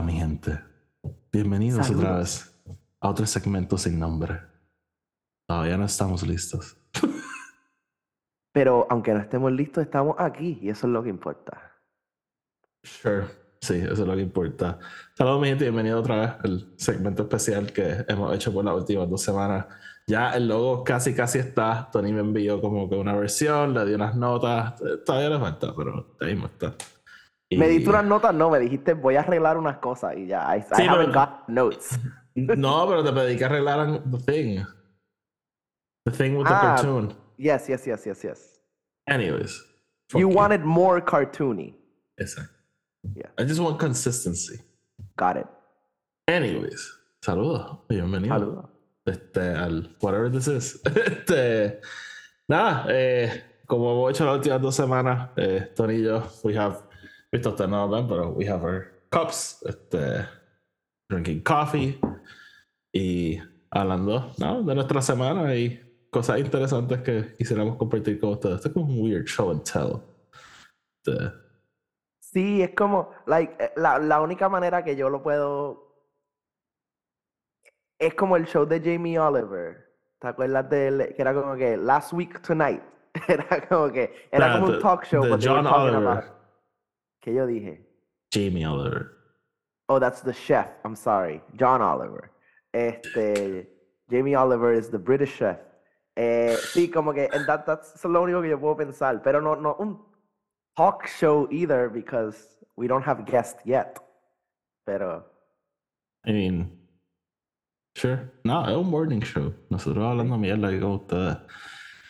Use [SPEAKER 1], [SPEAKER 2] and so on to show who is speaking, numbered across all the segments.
[SPEAKER 1] Hola, mi gente. Bienvenidos otra vez a otro segmento sin nombre. Todavía no estamos listos.
[SPEAKER 2] Pero aunque no estemos listos, estamos aquí y eso es lo que importa.
[SPEAKER 1] Sure. Sí, eso es lo que importa. Saludos, mi gente. Bienvenido otra vez al segmento especial que hemos hecho por las últimas dos semanas. Ya el logo casi, casi está. Tony me envió como que una versión, le di unas notas. Todavía le falta, pero ahí mismo está.
[SPEAKER 2] Me diste unas notas, no, me dijiste voy a arreglar unas cosas y ya. I, sí, haven't got notes.
[SPEAKER 1] no, pero te pedí que arreglaran the thing. The thing with the ah, cartoon.
[SPEAKER 2] Yes, yes, yes, yes, yes.
[SPEAKER 1] Anyways.
[SPEAKER 2] You wanted more cartoony.
[SPEAKER 1] Exacto. Yeah. I just want consistency.
[SPEAKER 2] Got it.
[SPEAKER 1] Anyways, saludos. Bienvenido.
[SPEAKER 2] Saludos.
[SPEAKER 1] Este, al whatever this is. Este, nada, eh, como hemos hecho las últimas dos semanas, eh, Tony y yo, we have Visto ustedes no ven, pero we have our cups, este, drinking coffee y hablando ¿no? de nuestra semana y cosas interesantes que quisiéramos compartir con ustedes. Esto es como un weird show and tell. Este,
[SPEAKER 2] sí, es como, like, eh, la, la única manera que yo lo puedo. Es como el show de Jamie Oliver. ¿Te acuerdas de que era como que Last Week Tonight? Era como que era como un talk show.
[SPEAKER 1] De John Oliver.
[SPEAKER 2] ¿Qué yo dije?
[SPEAKER 1] Jamie Oliver.
[SPEAKER 2] Oh, that's the chef. I'm sorry. John Oliver. Este, Jamie Oliver is the British chef. Eh, sí, como que and that, that's lo único que yo puedo pensar. Pero no, no un talk show either because we don't have guests yet. Pero.
[SPEAKER 1] I mean, sure. No, es un morning show. Nosotros hablando mierda con ustedes.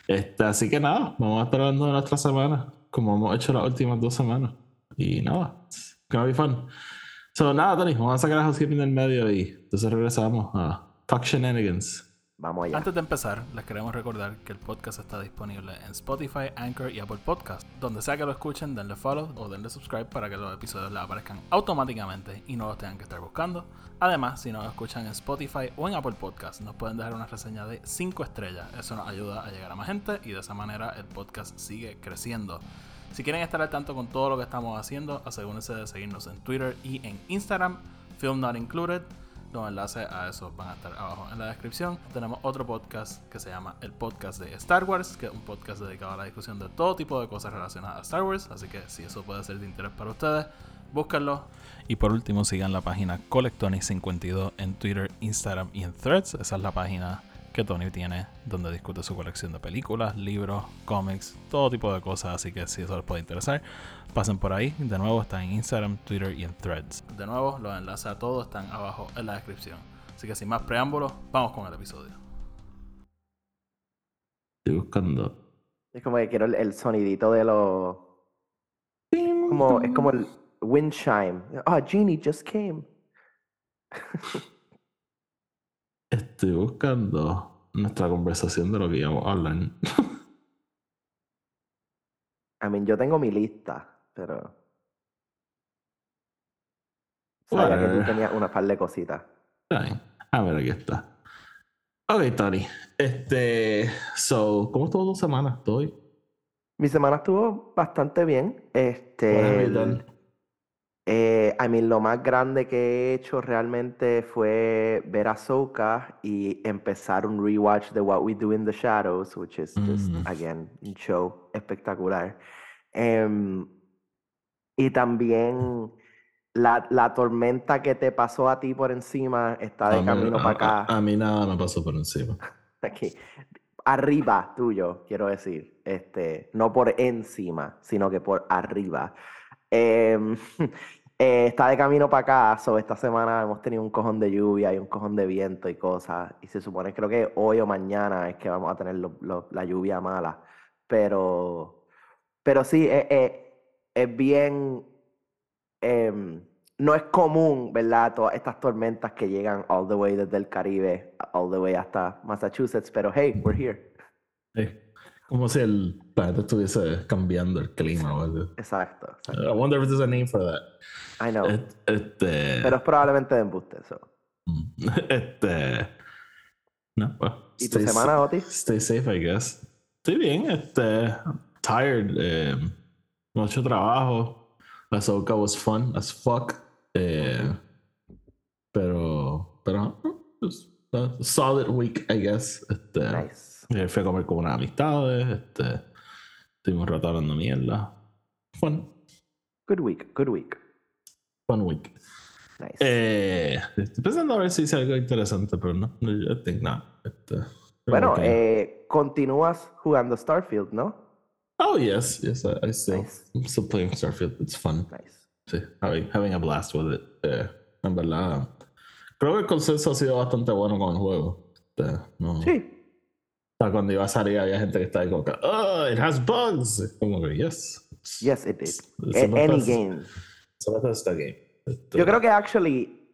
[SPEAKER 1] Este, así que nada, vamos a estar hablando de nuestra semana, como hemos hecho las últimas dos semanas. Y nada, it's gonna be fun. So, nada, Tony, vamos a sacar a housekeeping del medio y entonces regresamos a Talk Shenanigans.
[SPEAKER 2] Vamos allá.
[SPEAKER 3] Antes de empezar, les queremos recordar que el podcast está disponible en Spotify, Anchor y Apple Podcast. Donde sea que lo escuchen, denle follow o denle subscribe para que los episodios les aparezcan automáticamente y no los tengan que estar buscando. Además, si nos escuchan en Spotify o en Apple Podcast, nos pueden dejar una reseña de 5 estrellas. Eso nos ayuda a llegar a más gente y de esa manera el podcast sigue creciendo. Si quieren estar al tanto con todo lo que estamos haciendo, asegúrense de seguirnos en Twitter y en Instagram, Film Not Included. Los enlaces a eso van a estar abajo en la descripción. Tenemos otro podcast que se llama el podcast de Star Wars, que es un podcast dedicado a la discusión de todo tipo de cosas relacionadas a Star Wars. Así que si eso puede ser de interés para ustedes, búsquenlo. Y por último, sigan la página Colectonic52 en Twitter, Instagram y en Threads. Esa es la página que Tony tiene, donde discute su colección de películas, libros, cómics, todo tipo de cosas. Así que si eso les puede interesar, pasen por ahí. De nuevo, está en Instagram, Twitter y en Threads. De nuevo, los enlaces a todos están abajo en la descripción. Así que sin más preámbulos, vamos con el episodio.
[SPEAKER 1] Estoy buscando.
[SPEAKER 2] Es como que quiero el, sonidito de los. Como, es como el wind chime. Ah, Genie just came.
[SPEAKER 1] Estoy buscando nuestra conversación de lo que íbamos a hablar.
[SPEAKER 2] I mean, yo tengo mi lista, pero.
[SPEAKER 1] Sabía
[SPEAKER 2] que tú tenías una par de cositas.
[SPEAKER 1] A ver, aquí está. Ok, Tony. Este. So, ¿cómo estuvo tu semana? ¿Estoy?
[SPEAKER 2] Mi semana estuvo bastante bien. Este. Eh, I mean, lo más grande que he hecho realmente fue ver a Soka y empezar un rewatch de What We Do in the Shadows, which is just, mm. again, un show espectacular. Em, y también la, la, tormenta que te pasó a ti por encima está de camino para acá.
[SPEAKER 1] A, mí nada me pasó por encima.
[SPEAKER 2] Aquí. Arriba tuyo, quiero decir. Este, no por encima, sino que por arriba. Eh, Eh, está de camino para acá, so esta semana hemos tenido un cojón de lluvia y un cojón de viento y cosas, y se supone, creo que hoy o mañana es que vamos a tener la lluvia mala, pero, pero sí, eh, eh, es bien, em, no es común, ¿verdad? Todas estas tormentas que llegan all the way desde el Caribe, all the way hasta Massachusetts, pero hey, we're here.
[SPEAKER 1] Como si el planeta estuviese cambiando el clima o algo.
[SPEAKER 2] Exacto,
[SPEAKER 1] I wonder if there's a name for that.
[SPEAKER 2] I know.
[SPEAKER 1] Este...
[SPEAKER 2] Pero es probablemente de embuste, eso.
[SPEAKER 1] Mm. Este. No, pues.
[SPEAKER 2] ¿Y tu semana, Otis?
[SPEAKER 1] Stay safe, I guess. Estoy bien, este. Tired. Eh, mucho trabajo. La soca was fun as fuck. Eh, Pero, pero, pues, a solid week, I guess. Este,
[SPEAKER 2] Nice.
[SPEAKER 1] Eh, Fui a comer con unas amistades. Este, estuvimos un rato hablando mierda. Fun,
[SPEAKER 2] Good week, good week.
[SPEAKER 1] fun week.
[SPEAKER 2] Nice.
[SPEAKER 1] Eh, estoy pensando a ver si hice algo interesante, pero no, I think not. Este,
[SPEAKER 2] bueno,
[SPEAKER 1] que-
[SPEAKER 2] eh, continúas jugando Starfield, ¿no?
[SPEAKER 1] oh, yes, yes, I, I still,
[SPEAKER 2] Nice.
[SPEAKER 1] I'm still playing Starfield. It's fun.
[SPEAKER 2] Nice.
[SPEAKER 1] Sí, having, having a blast with it. Eh, en verdad, creo que el consenso ha sido bastante bueno con el juego. Este, no,
[SPEAKER 2] Sí.
[SPEAKER 1] Sea, cuando iba a salir había gente que estaba ahí como que, oh, it has bugs. Como que, yes.
[SPEAKER 2] Yes, it did. any game.
[SPEAKER 1] it's a Bethesda game. Este,
[SPEAKER 2] Yo creo que actually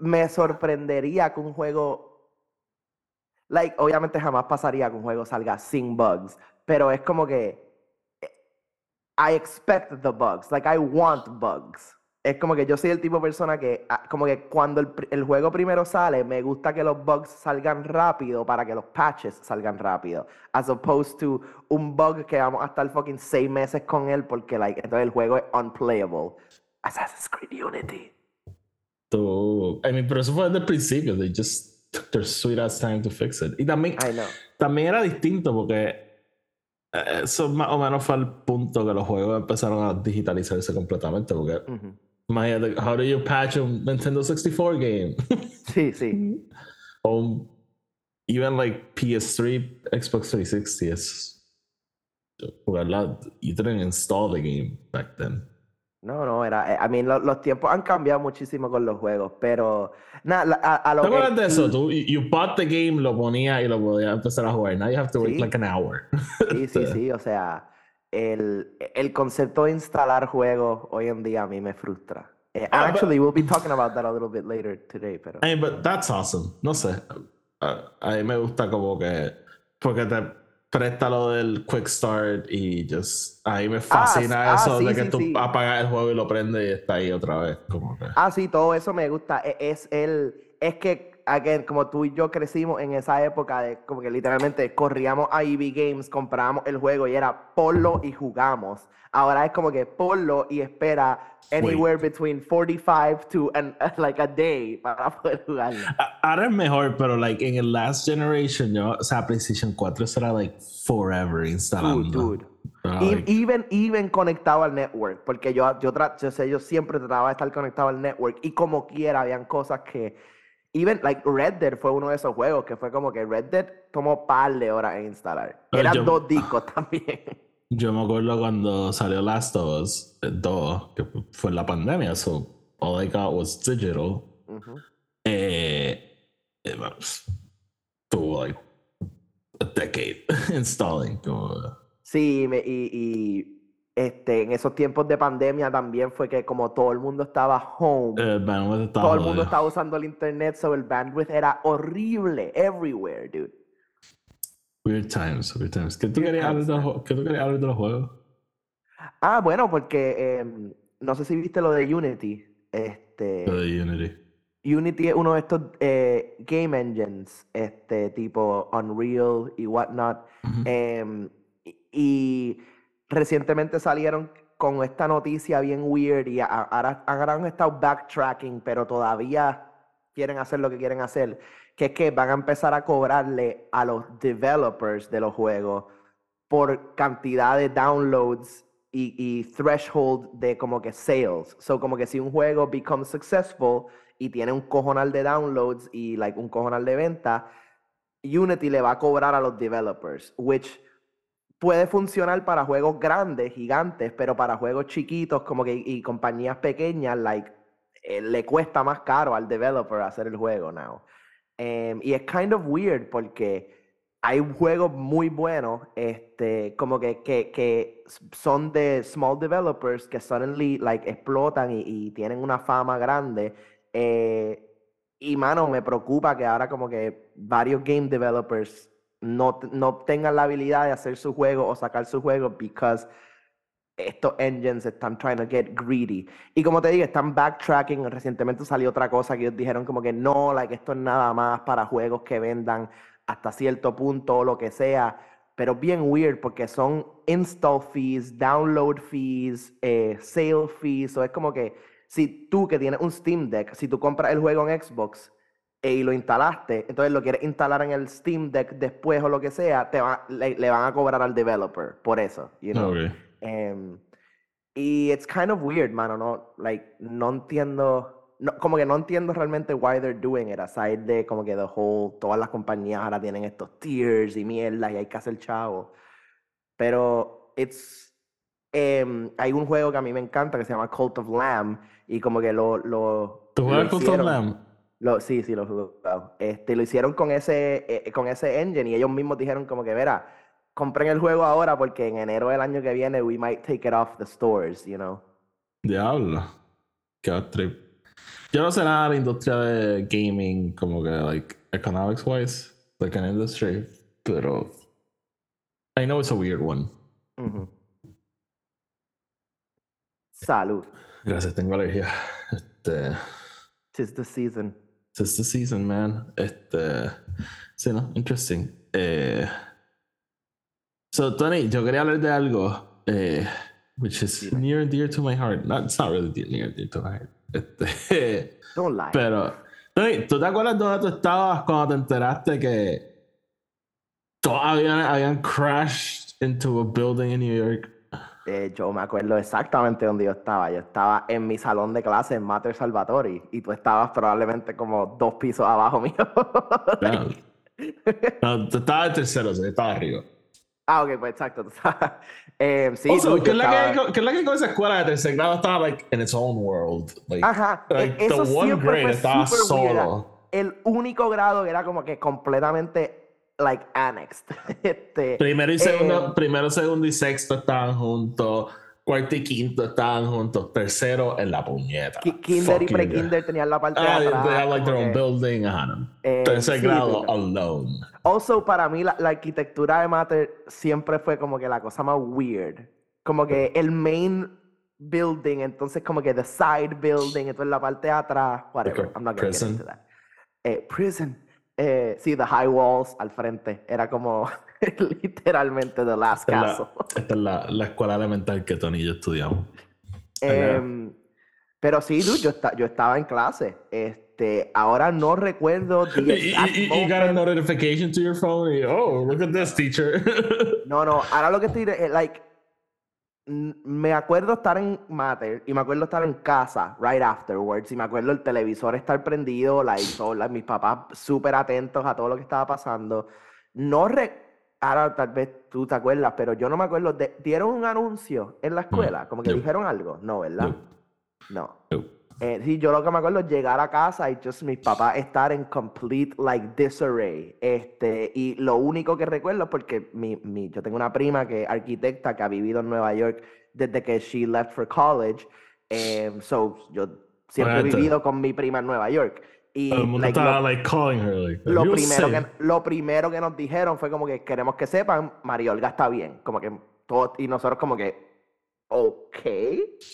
[SPEAKER 2] me sorprendería que un juego like obviamente jamás pasaría que un juego salga sin bugs, pero es como que eh, I expect the bugs, like I want bugs. Es como que yo soy el tipo de persona que ah, como que cuando el, el juego primero sale, me gusta que los bugs salgan rápido para que los patches salgan rápido, as opposed to un bug que vamos a estar fucking seis meses con él porque like entonces el juego es unplayable. Assassin's Creed Unity.
[SPEAKER 1] tú- I mean, pero eso fue desde el principio. They just took their sweet ass time to fix it. Y también,
[SPEAKER 2] I know.
[SPEAKER 1] también era distinto porque eh, eso más o menos fue el punto que los juegos empezaron a digitalizarse completamente. Porque,
[SPEAKER 2] Ujú.
[SPEAKER 1] imagínate, how do you patch a Nintendo 64 game?
[SPEAKER 2] Sí, sí.
[SPEAKER 1] o un- even like PS3, Xbox 360 es jugarla. You didn't install the game back then.
[SPEAKER 2] No, no, era. eh, I mean, lo- los tiempos han cambiado muchísimo con los juegos, pero. Nada, a, a lo
[SPEAKER 1] ¿Te
[SPEAKER 2] que-
[SPEAKER 1] acuerdas de eso? Tú, you you bought the game, lo ponía y lo podías empezar a jugar. Now you have to wait
[SPEAKER 2] Sí.
[SPEAKER 1] like an hour.
[SPEAKER 2] Sí, sí, sí. O sea, el, el concepto de instalar juegos hoy en día a mí me frustra.
[SPEAKER 1] Ah,
[SPEAKER 2] and actually, we'll be talking about that a little bit later today, pero.
[SPEAKER 1] I mean, but that's awesome. No sé. A, a mí me gusta como que. Porque te presta lo del quick start y just. A mí me fascina
[SPEAKER 2] ah,
[SPEAKER 1] eso
[SPEAKER 2] sí,
[SPEAKER 1] de que
[SPEAKER 2] sí,
[SPEAKER 1] tú
[SPEAKER 2] sí.
[SPEAKER 1] apagas el juego y lo prendes y está ahí otra vez. Como que.
[SPEAKER 2] Ah, sí, todo eso me gusta. E- Es el, es que, again, como tú y yo crecimos en esa época de como que literalmente corríamos a EV Games, comprábamos el juego y era ponlo y jugamos. Ahora es como que ponlo y espera anywhere between 45 to an, like a day para poder jugarlo.
[SPEAKER 1] Ahora es mejor, pero like en el last generation, yo, o sea, PlayStation 4 eso era like forever instalando.
[SPEAKER 2] Dude, dude.
[SPEAKER 1] Like,
[SPEAKER 2] Even, even conectado al network, porque yo, yo, yo, sé, yo siempre trataba de estar conectado al network y como quiera habían cosas que, even like Red Dead fue uno de esos juegos que fue como que Red Dead tomó par de horas en instalar.
[SPEAKER 1] Pero
[SPEAKER 2] Eran
[SPEAKER 1] yo-
[SPEAKER 2] dos discos también.
[SPEAKER 1] Yo me acuerdo cuando salió Last of Us 2, que fue en la pandemia, so all I got was digital.
[SPEAKER 2] Ujú.
[SPEAKER 1] Eh, it was, tuvo like a decade installing. Como,
[SPEAKER 2] Sí, y, y, este, en esos tiempos de pandemia también fue que como todo el mundo estaba home,
[SPEAKER 1] el bandwidth estaba
[SPEAKER 2] todo el mundo estaba usando el internet, so el bandwidth era horrible, everywhere, dude.
[SPEAKER 1] Weird times, weird times. ¿Qué tú
[SPEAKER 2] Weird
[SPEAKER 1] querías hablar de los, qué tú querías hablar de los juegos?
[SPEAKER 2] Ah, bueno, porque em, no sé si viste lo de Unity. Este,
[SPEAKER 1] Lo de Unity.
[SPEAKER 2] Unity es uno de estos eh, game engines, este tipo Unreal y whatnot.
[SPEAKER 1] Ujú.
[SPEAKER 2] em, y, y recientemente salieron con esta noticia bien weird y ahora, han estado backtracking, pero todavía quieren hacer lo que quieren hacer, que es que van a empezar a cobrarle a los developers de los juegos por cantidad de downloads y, y threshold de como que sales. So como que si un juego becomes successful y tiene un cojonal de downloads y like un cojonal de venta, Unity le va a cobrar a los developers, which puede funcionar para juegos grandes, gigantes, pero para juegos chiquitos como que y compañías pequeñas, like eh, le cuesta más caro al developer hacer el juego now. Em, y es kind of weird porque hay juegos muy buenos, este, como que, que, que son de small developers que suddenly like explotan y, y tienen una fama grande. eh, y mano, me preocupa que ahora como que varios game developers no, no tengan la habilidad de hacer su juego o sacar su juego because estos engines están trying to get greedy. Y como te digo, están backtracking. Recientemente salió otra cosa que ellos dijeron como que no, like esto es nada más para juegos que vendan hasta cierto punto o lo que sea. Pero bien weird porque son install fees, download fees, eh, sale fees. O es como que si tú que tienes un Steam Deck, si tú compras el juego en Xbox y lo instalaste, entonces lo quieres instalar en el Steam Deck después o lo que sea, te va- le, le van a cobrar al developer por eso, you know.
[SPEAKER 1] Ok.
[SPEAKER 2] Em, y it's kind of weird, mano, no, like, no entiendo, no, como que no entiendo realmente why they're doing it, aside de como que the whole, todas las compañías ahora tienen estos tiers y mierda y hay que hacer chavo. Pero it's, em, hay un juego que a mí me encanta que se llama Cult of Lamb y como que lo, lo,
[SPEAKER 1] ¿Tú juegas Cult of Lamb?
[SPEAKER 2] Lo, sí, sí, lo jugado. Este, lo hicieron con ese, eh, con ese engine y ellos mismos dijeron como que, verá, compren el juego ahora porque en enero del año que viene we might take it off the stores, you know.
[SPEAKER 1] Diablo. Qué trip. Yo no sé nada de la industria de gaming, como que, like, economics wise, like an industry, pero I know it's a weird one.
[SPEAKER 2] Salud.
[SPEAKER 1] Gracias, tengo alergia. Este,
[SPEAKER 2] Tis the season.
[SPEAKER 1] It's the season, man. Este, sí, no, interesting. Eh, so, Tony, yo quería hablar de algo, eh, which is
[SPEAKER 2] Dime.
[SPEAKER 1] near and dear to my heart. Not, it's not really dear, near and dear to my heart. Este,
[SPEAKER 2] Don't lie.
[SPEAKER 1] Pero, Tony, ¿tú te acuerdas dónde tú estabas cuando te enteraste que todos habían, habían crashed into a building in New York?
[SPEAKER 2] Eh, yo me acuerdo exactamente donde yo estaba. Yo estaba en mi salón de clase en Mater Salvatori y tú estabas probablemente como dos pisos abajo mío.
[SPEAKER 1] No, no, tú estabas en tercero, sí, estaba arriba.
[SPEAKER 2] ah, ok, pues exacto. tú estabas- Eh, sí,
[SPEAKER 1] Also, ¿qué es la que
[SPEAKER 2] estaba-
[SPEAKER 1] con- qué es la que con esa escuela de tercer grado estaba like in its own world? Like,
[SPEAKER 2] Ajá, e-
[SPEAKER 1] like,
[SPEAKER 2] eso
[SPEAKER 1] the one
[SPEAKER 2] siempre
[SPEAKER 1] grade
[SPEAKER 2] fue
[SPEAKER 1] estaba
[SPEAKER 2] super weird.
[SPEAKER 1] solo.
[SPEAKER 2] El único grado era como que completamente like annexed. Este,
[SPEAKER 1] Primero y segundo,
[SPEAKER 2] eh,
[SPEAKER 1] primero, segundo y sexto estaban juntos. Cuarto y quinto estaban juntos. Tercero en la puñeta.
[SPEAKER 2] ki- kinder y
[SPEAKER 1] Fuck you,
[SPEAKER 2] pre-kinder tenían la parte
[SPEAKER 1] Ah,
[SPEAKER 2] de
[SPEAKER 1] they,
[SPEAKER 2] atrás.
[SPEAKER 1] they have like their own building. Ajá.
[SPEAKER 2] Eh,
[SPEAKER 1] Tercer
[SPEAKER 2] sí,
[SPEAKER 1] grado
[SPEAKER 2] pero-
[SPEAKER 1] alone.
[SPEAKER 2] Also, para mí, la, la arquitectura de Mater siempre fue como que la cosa más weird. Como que el main building, entonces como que the side building, entonces la parte de atrás, whatever. I'm not gonna get
[SPEAKER 1] prison.
[SPEAKER 2] into that. Eh, prison. Eh, sí, the high walls al frente. Era como literalmente the last
[SPEAKER 1] Esta es
[SPEAKER 2] castle.
[SPEAKER 1] la, esta es la, la escuela elemental que Tony y yo estudiamos.
[SPEAKER 2] Em, pero sí, dude, yo, esta- yo estaba en clase. Este, ahora no recuerdo the
[SPEAKER 1] you got a notification to your phone. y, oh, look at this teacher.
[SPEAKER 2] No, no, ahora lo que estoy, eh, like, me acuerdo estar en Mater y me acuerdo estar en casa right afterwards y me acuerdo el televisor estar prendido, so, like, mis papás súper atentos a todo lo que estaba pasando. No re... Ahora tal vez tú te acuerdas, pero yo no me acuerdo. de- ¿Dieron un anuncio en la escuela? Como que
[SPEAKER 1] no.
[SPEAKER 2] dijeron algo. No, ¿verdad?
[SPEAKER 1] No,
[SPEAKER 2] No.
[SPEAKER 1] no.
[SPEAKER 2] Eh, sí, yo lo que me acuerdo es llegar a casa y just mis papás estar en complete like disarray. Este, y lo único que recuerdo porque mi, mi, yo tengo una prima que es arquitecta que ha vivido en Nueva York desde que she left for college. Em, so yo siempre he
[SPEAKER 1] Bueno,
[SPEAKER 2] vivido con mi prima en Nueva York. Y
[SPEAKER 1] Todo el mundo
[SPEAKER 2] like,
[SPEAKER 1] estaba
[SPEAKER 2] lo,
[SPEAKER 1] like calling her. Like,
[SPEAKER 2] lo
[SPEAKER 1] "You're
[SPEAKER 2] primero
[SPEAKER 1] safe."
[SPEAKER 2] que, lo primero que nos dijeron fue como que queremos que sepan, María Olga está bien. Como que todo, y nosotros como que, ok,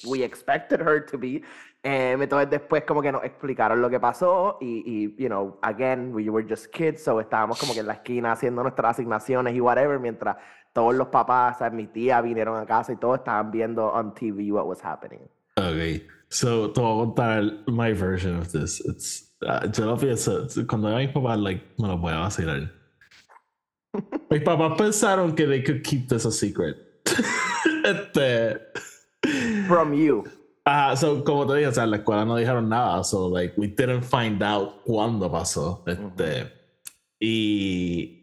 [SPEAKER 2] we expected her to be. Em, entonces después como que nos explicaron lo que pasó y, y, you know, again, we were just kids, so estábamos como que en la esquina haciendo nuestras asignaciones y whatever, mientras todos los papás, o sea, mi tía vinieron a casa y todos estaban viendo on TV what was happening.
[SPEAKER 1] Ok, so te voy a contar my version of this. It's, uh, yo lo pienso, cuando mis papás, like, me lo voy a vacilar. mis papás pensaron que they could keep this a secret. este.
[SPEAKER 2] From you.
[SPEAKER 1] Ah, so, como te dije, o sea, en la escuela no dijeron nada, so, like, we didn't find out cuándo pasó. Este. Y.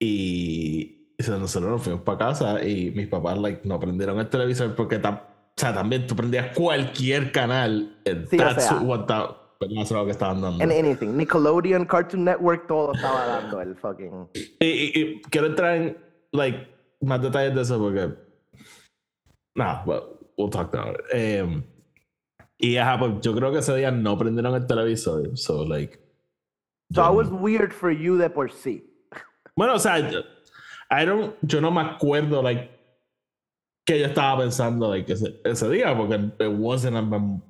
[SPEAKER 1] Y. o sea, nosotros nos fuimos para casa y mis papás, like, no prendieron el televisor porque tam- o sea, también tú prendías cualquier canal.
[SPEAKER 2] Sí, o
[SPEAKER 1] that's
[SPEAKER 2] sea.
[SPEAKER 1] what that, pero no sé lo que estaban dando.
[SPEAKER 2] And anything. Nickelodeon, Cartoon Network, todo estaba dando el fucking...
[SPEAKER 1] Y, y- y quiero entrar en, like, más detalles de eso porque. Nah, but we'll talk about it. Em, y ajá, pues yo creo que ese día no prendieron el televisor, so, like.
[SPEAKER 2] So
[SPEAKER 1] no-
[SPEAKER 2] was weird for you de por sí.
[SPEAKER 1] Bueno, o sea, yo, I don't, yo no me acuerdo, like, que yo estaba pensando, like, ese, ese día, porque it wasn't an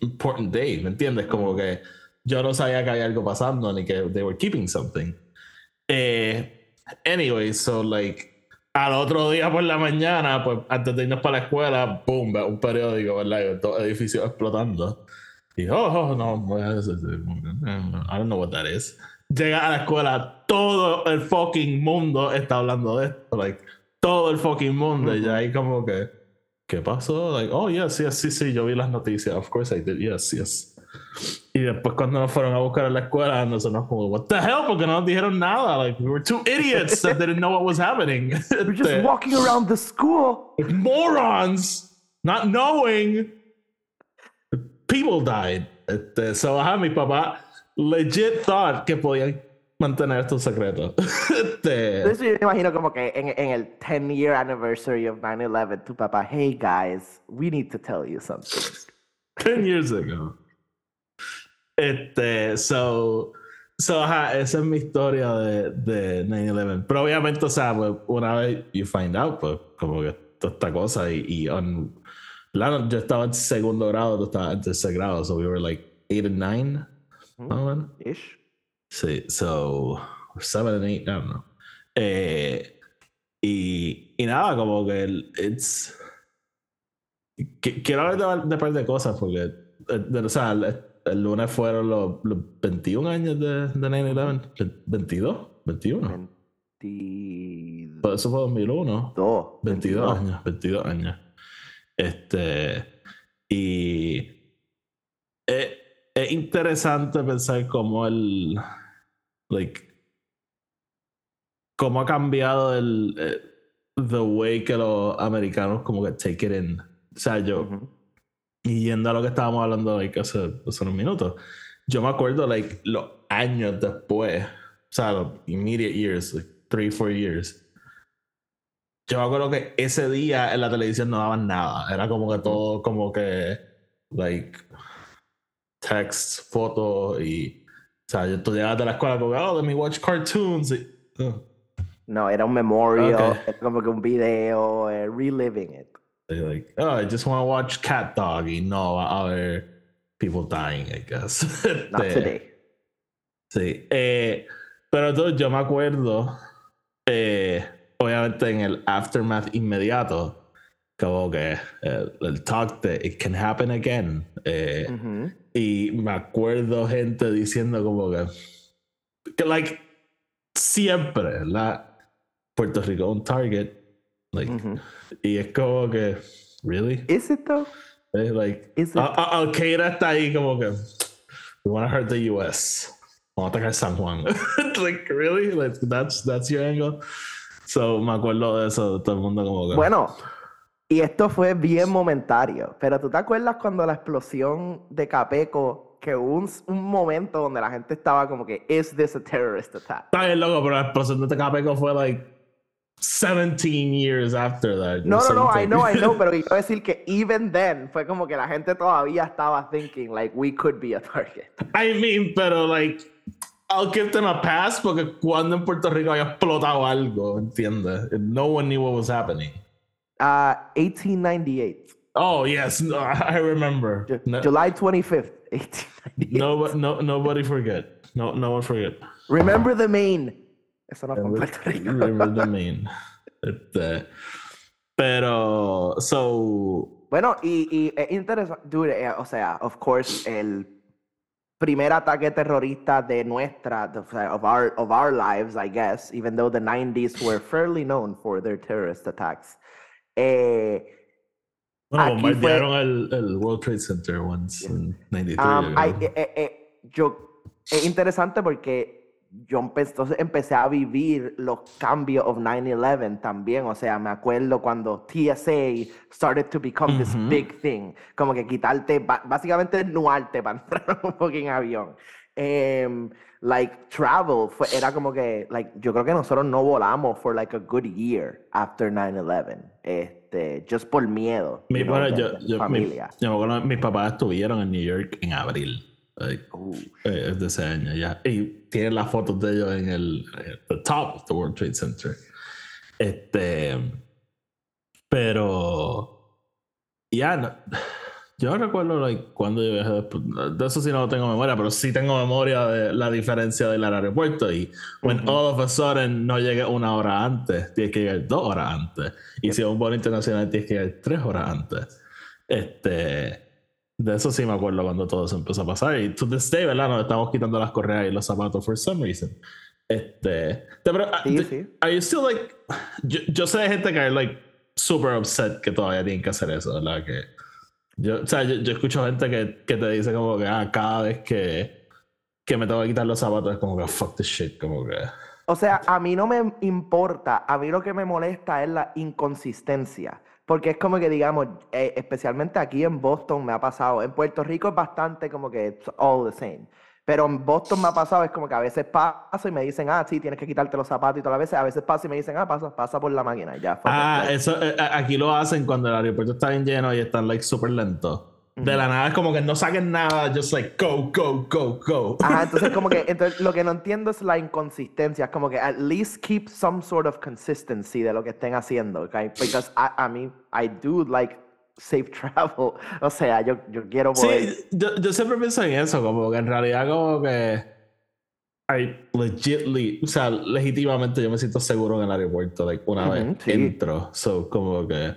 [SPEAKER 1] important day, ¿me entiendes? Como que yo no sabía que había algo pasando ni que they were keeping something. Eh, anyway, so, like, al otro día por la mañana, pues antes de irnos para la escuela, boom, un periódico, ¿verdad? Y todo edificio explotando. Y oh, oh no, I don't know what that is. Llega a la escuela, todo el fucking mundo está hablando de esto, like, todo el fucking mundo, y ahí como que, ¿qué pasó? Like, oh, yes, yes, sí, sí, yo vi las noticias, of course I did, yes, yes. Y después cuando nos fueron a buscar a la escuela, nosotros como, what the hell, porque no nos dijeron nada. Like, we were two idiots that didn't know what was happening.
[SPEAKER 2] We're just walking around the school.
[SPEAKER 1] Morons, not knowing people died. Este, so, ajá, mi papá legit thought que podían mantener esto secreto.
[SPEAKER 2] este... Entonces yo me imagino como que en, en el 10 year anniversary of 9-11, tu papá, hey guys, we need to tell you something.
[SPEAKER 1] 10 years ago. Este, so, so, ajá, esa es mi historia de, de 9-11. Pero obviamente, o sea, pues, una vez you find out, pues, como que toda esta cosa y, y on, la, yo estaba en segundo grado, tú estabas en tercer grado, so we were like 8 and 9,
[SPEAKER 2] mm, Ish.
[SPEAKER 1] Sí, so, 7 and 8, I don't know. Eh, y, y nada, como que el, it's... Quiero hablar de, de un par de cosas porque, de, de, o sea, el lunes fueron los, 21 años de, de 9-11. 22, 21.
[SPEAKER 2] 20...
[SPEAKER 1] Pues eso fue 2001. 22, 22 años, 22 años. Este. Y. Es, es interesante pensar cómo el. Like. Cómo ha cambiado el. Eh, the way que los americanos como que take it in. O sea, yo. Y yendo a lo que estábamos hablando like, hace, hace unos minutos, yo me acuerdo like, los años después, o sea, los immediate years, like three, four years. Yo me acuerdo que ese día en la televisión no daban nada. Era como que todo, como que, like, text, fotos y. O sea, yo tú llegabas de la escuela como, oh, let me watch cartoons. Y, uh.
[SPEAKER 2] No, era un memorial, era como que un video, uh, reliving it.
[SPEAKER 1] Like, oh, I just want to watch Cat Dog y no other people dying, I guess.
[SPEAKER 2] Not today.
[SPEAKER 1] Sí. Eh, pero entonces yo me acuerdo, eh, obviamente en el aftermath inmediato, como que el, el talk de It Can Happen Again. Eh, Y me acuerdo gente diciendo como que, que like, siempre, la Puerto Rico un target Like, Y es como que, ¿really?
[SPEAKER 2] ¿Is it though?
[SPEAKER 1] Es like, Al Qaeda está ahí como que, we want to hurt the US. Vamos a atacar San Juan. like, really? Like, that's, that's your angle? So, me acuerdo de eso, todo el mundo como que.
[SPEAKER 2] Bueno, y esto fue bien momentario, pero ¿tú te acuerdas cuando la explosión de Capeco, que hubo un, un momento donde la gente estaba como que, ¿is this a terrorist attack?
[SPEAKER 1] Está bien loco, pero la explosión de Capeco fue like 17 years after that.
[SPEAKER 2] No, no, no, I know, I know, pero quiero decir que even then fue como que la gente todavía estaba thinking like we could be a target.
[SPEAKER 1] I mean, pero like I'll give them a pass porque cuando en Puerto Rico había explotado algo, ¿entiendes? No one knew what was happening.
[SPEAKER 2] Uh, 1898.
[SPEAKER 1] Oh, yes, no, I remember.
[SPEAKER 2] no, July 25th, 1898.
[SPEAKER 1] No, no, nobody forget. No, no one forget.
[SPEAKER 2] Remember the Maine. Eso no fue
[SPEAKER 1] Puerto Rico. Este, pero, so.
[SPEAKER 2] Bueno, y, y es interesante, eh, o sea, of course, el primer ataque terrorista de nuestra, of our, of our lives, I guess, even though the 90s were fairly known for their terrorist attacks. Eh,
[SPEAKER 1] bueno, bombardearon el, el, World Trade Center once in 93.
[SPEAKER 2] Um, eh, eh, yo, es interesante porque yo entonces empecé a vivir los cambios of 9-11 también. O sea, me acuerdo cuando TSA started to become this big thing. Como que quitarte, básicamente desnudarte para entrar en un fucking avión. Um, like, travel fue, era como que, like, yo creo que nosotros no volamos for like a good year after 9-11. Este, just por miedo.
[SPEAKER 1] Mi, bueno, yo, yo, familia. Mi, mis papás estuvieron en New York en abril. Like, eh, de ese año ya. Y tienen las fotos de ellos en el the top of the World Trade Center. Este. Pero. Ya, Yo recuerdo like, cuando yo viajé después. De eso sí no tengo memoria, pero sí tengo memoria de la diferencia del aeropuerto. Y when all of a sudden no llegué una hora antes, tienes que llegar dos horas antes. Y si es un vuelo internacional, tienes que llegar tres horas antes. Este. De eso sí me acuerdo cuando todo se empezó a pasar. Y to this day, ¿verdad? Nos estamos quitando las correas y los zapatos for some reason. Este. Pero,
[SPEAKER 2] Sí, sí.
[SPEAKER 1] Are you still like. Yo, yo sé de gente que es like super upset que todavía tienen que hacer eso, ¿verdad? Que. Yo, o sea, yo, yo escucho gente que, que te dice como que ah, cada vez que, que me tengo que quitar los zapatos es como que fuck this shit, como que.
[SPEAKER 2] O sea, a mí no me importa, a mí lo que me molesta es la inconsistencia. Porque es como que, digamos, eh, especialmente aquí en Boston me ha pasado, en Puerto Rico es bastante como que it's all the same. Pero en Boston me ha pasado, es como que a veces paso y me dicen, ah, sí, tienes que quitarte los zapatos y todas las veces. A veces paso y me dicen, ah, pasa, pasa por la máquina y ya.
[SPEAKER 1] Ah, eso eh, aquí lo hacen cuando el aeropuerto está bien lleno y están like súper lento. De la nada es como que no saquen nada, just like go, go, go, go.
[SPEAKER 2] Ajá, entonces como que entonces, lo que no entiendo es la inconsistencia, es como que at least keep some sort of consistency de lo que estén haciendo, okay? Because I, I mean, I do like safe travel, o sea, yo, yo quiero poder...
[SPEAKER 1] Sí, yo, yo siempre pienso en eso, como que en realidad como que I legitly, o sea, legítimamente yo me siento seguro en el aeropuerto, like una
[SPEAKER 2] Ujú,
[SPEAKER 1] vez
[SPEAKER 2] sí.
[SPEAKER 1] entro, so como que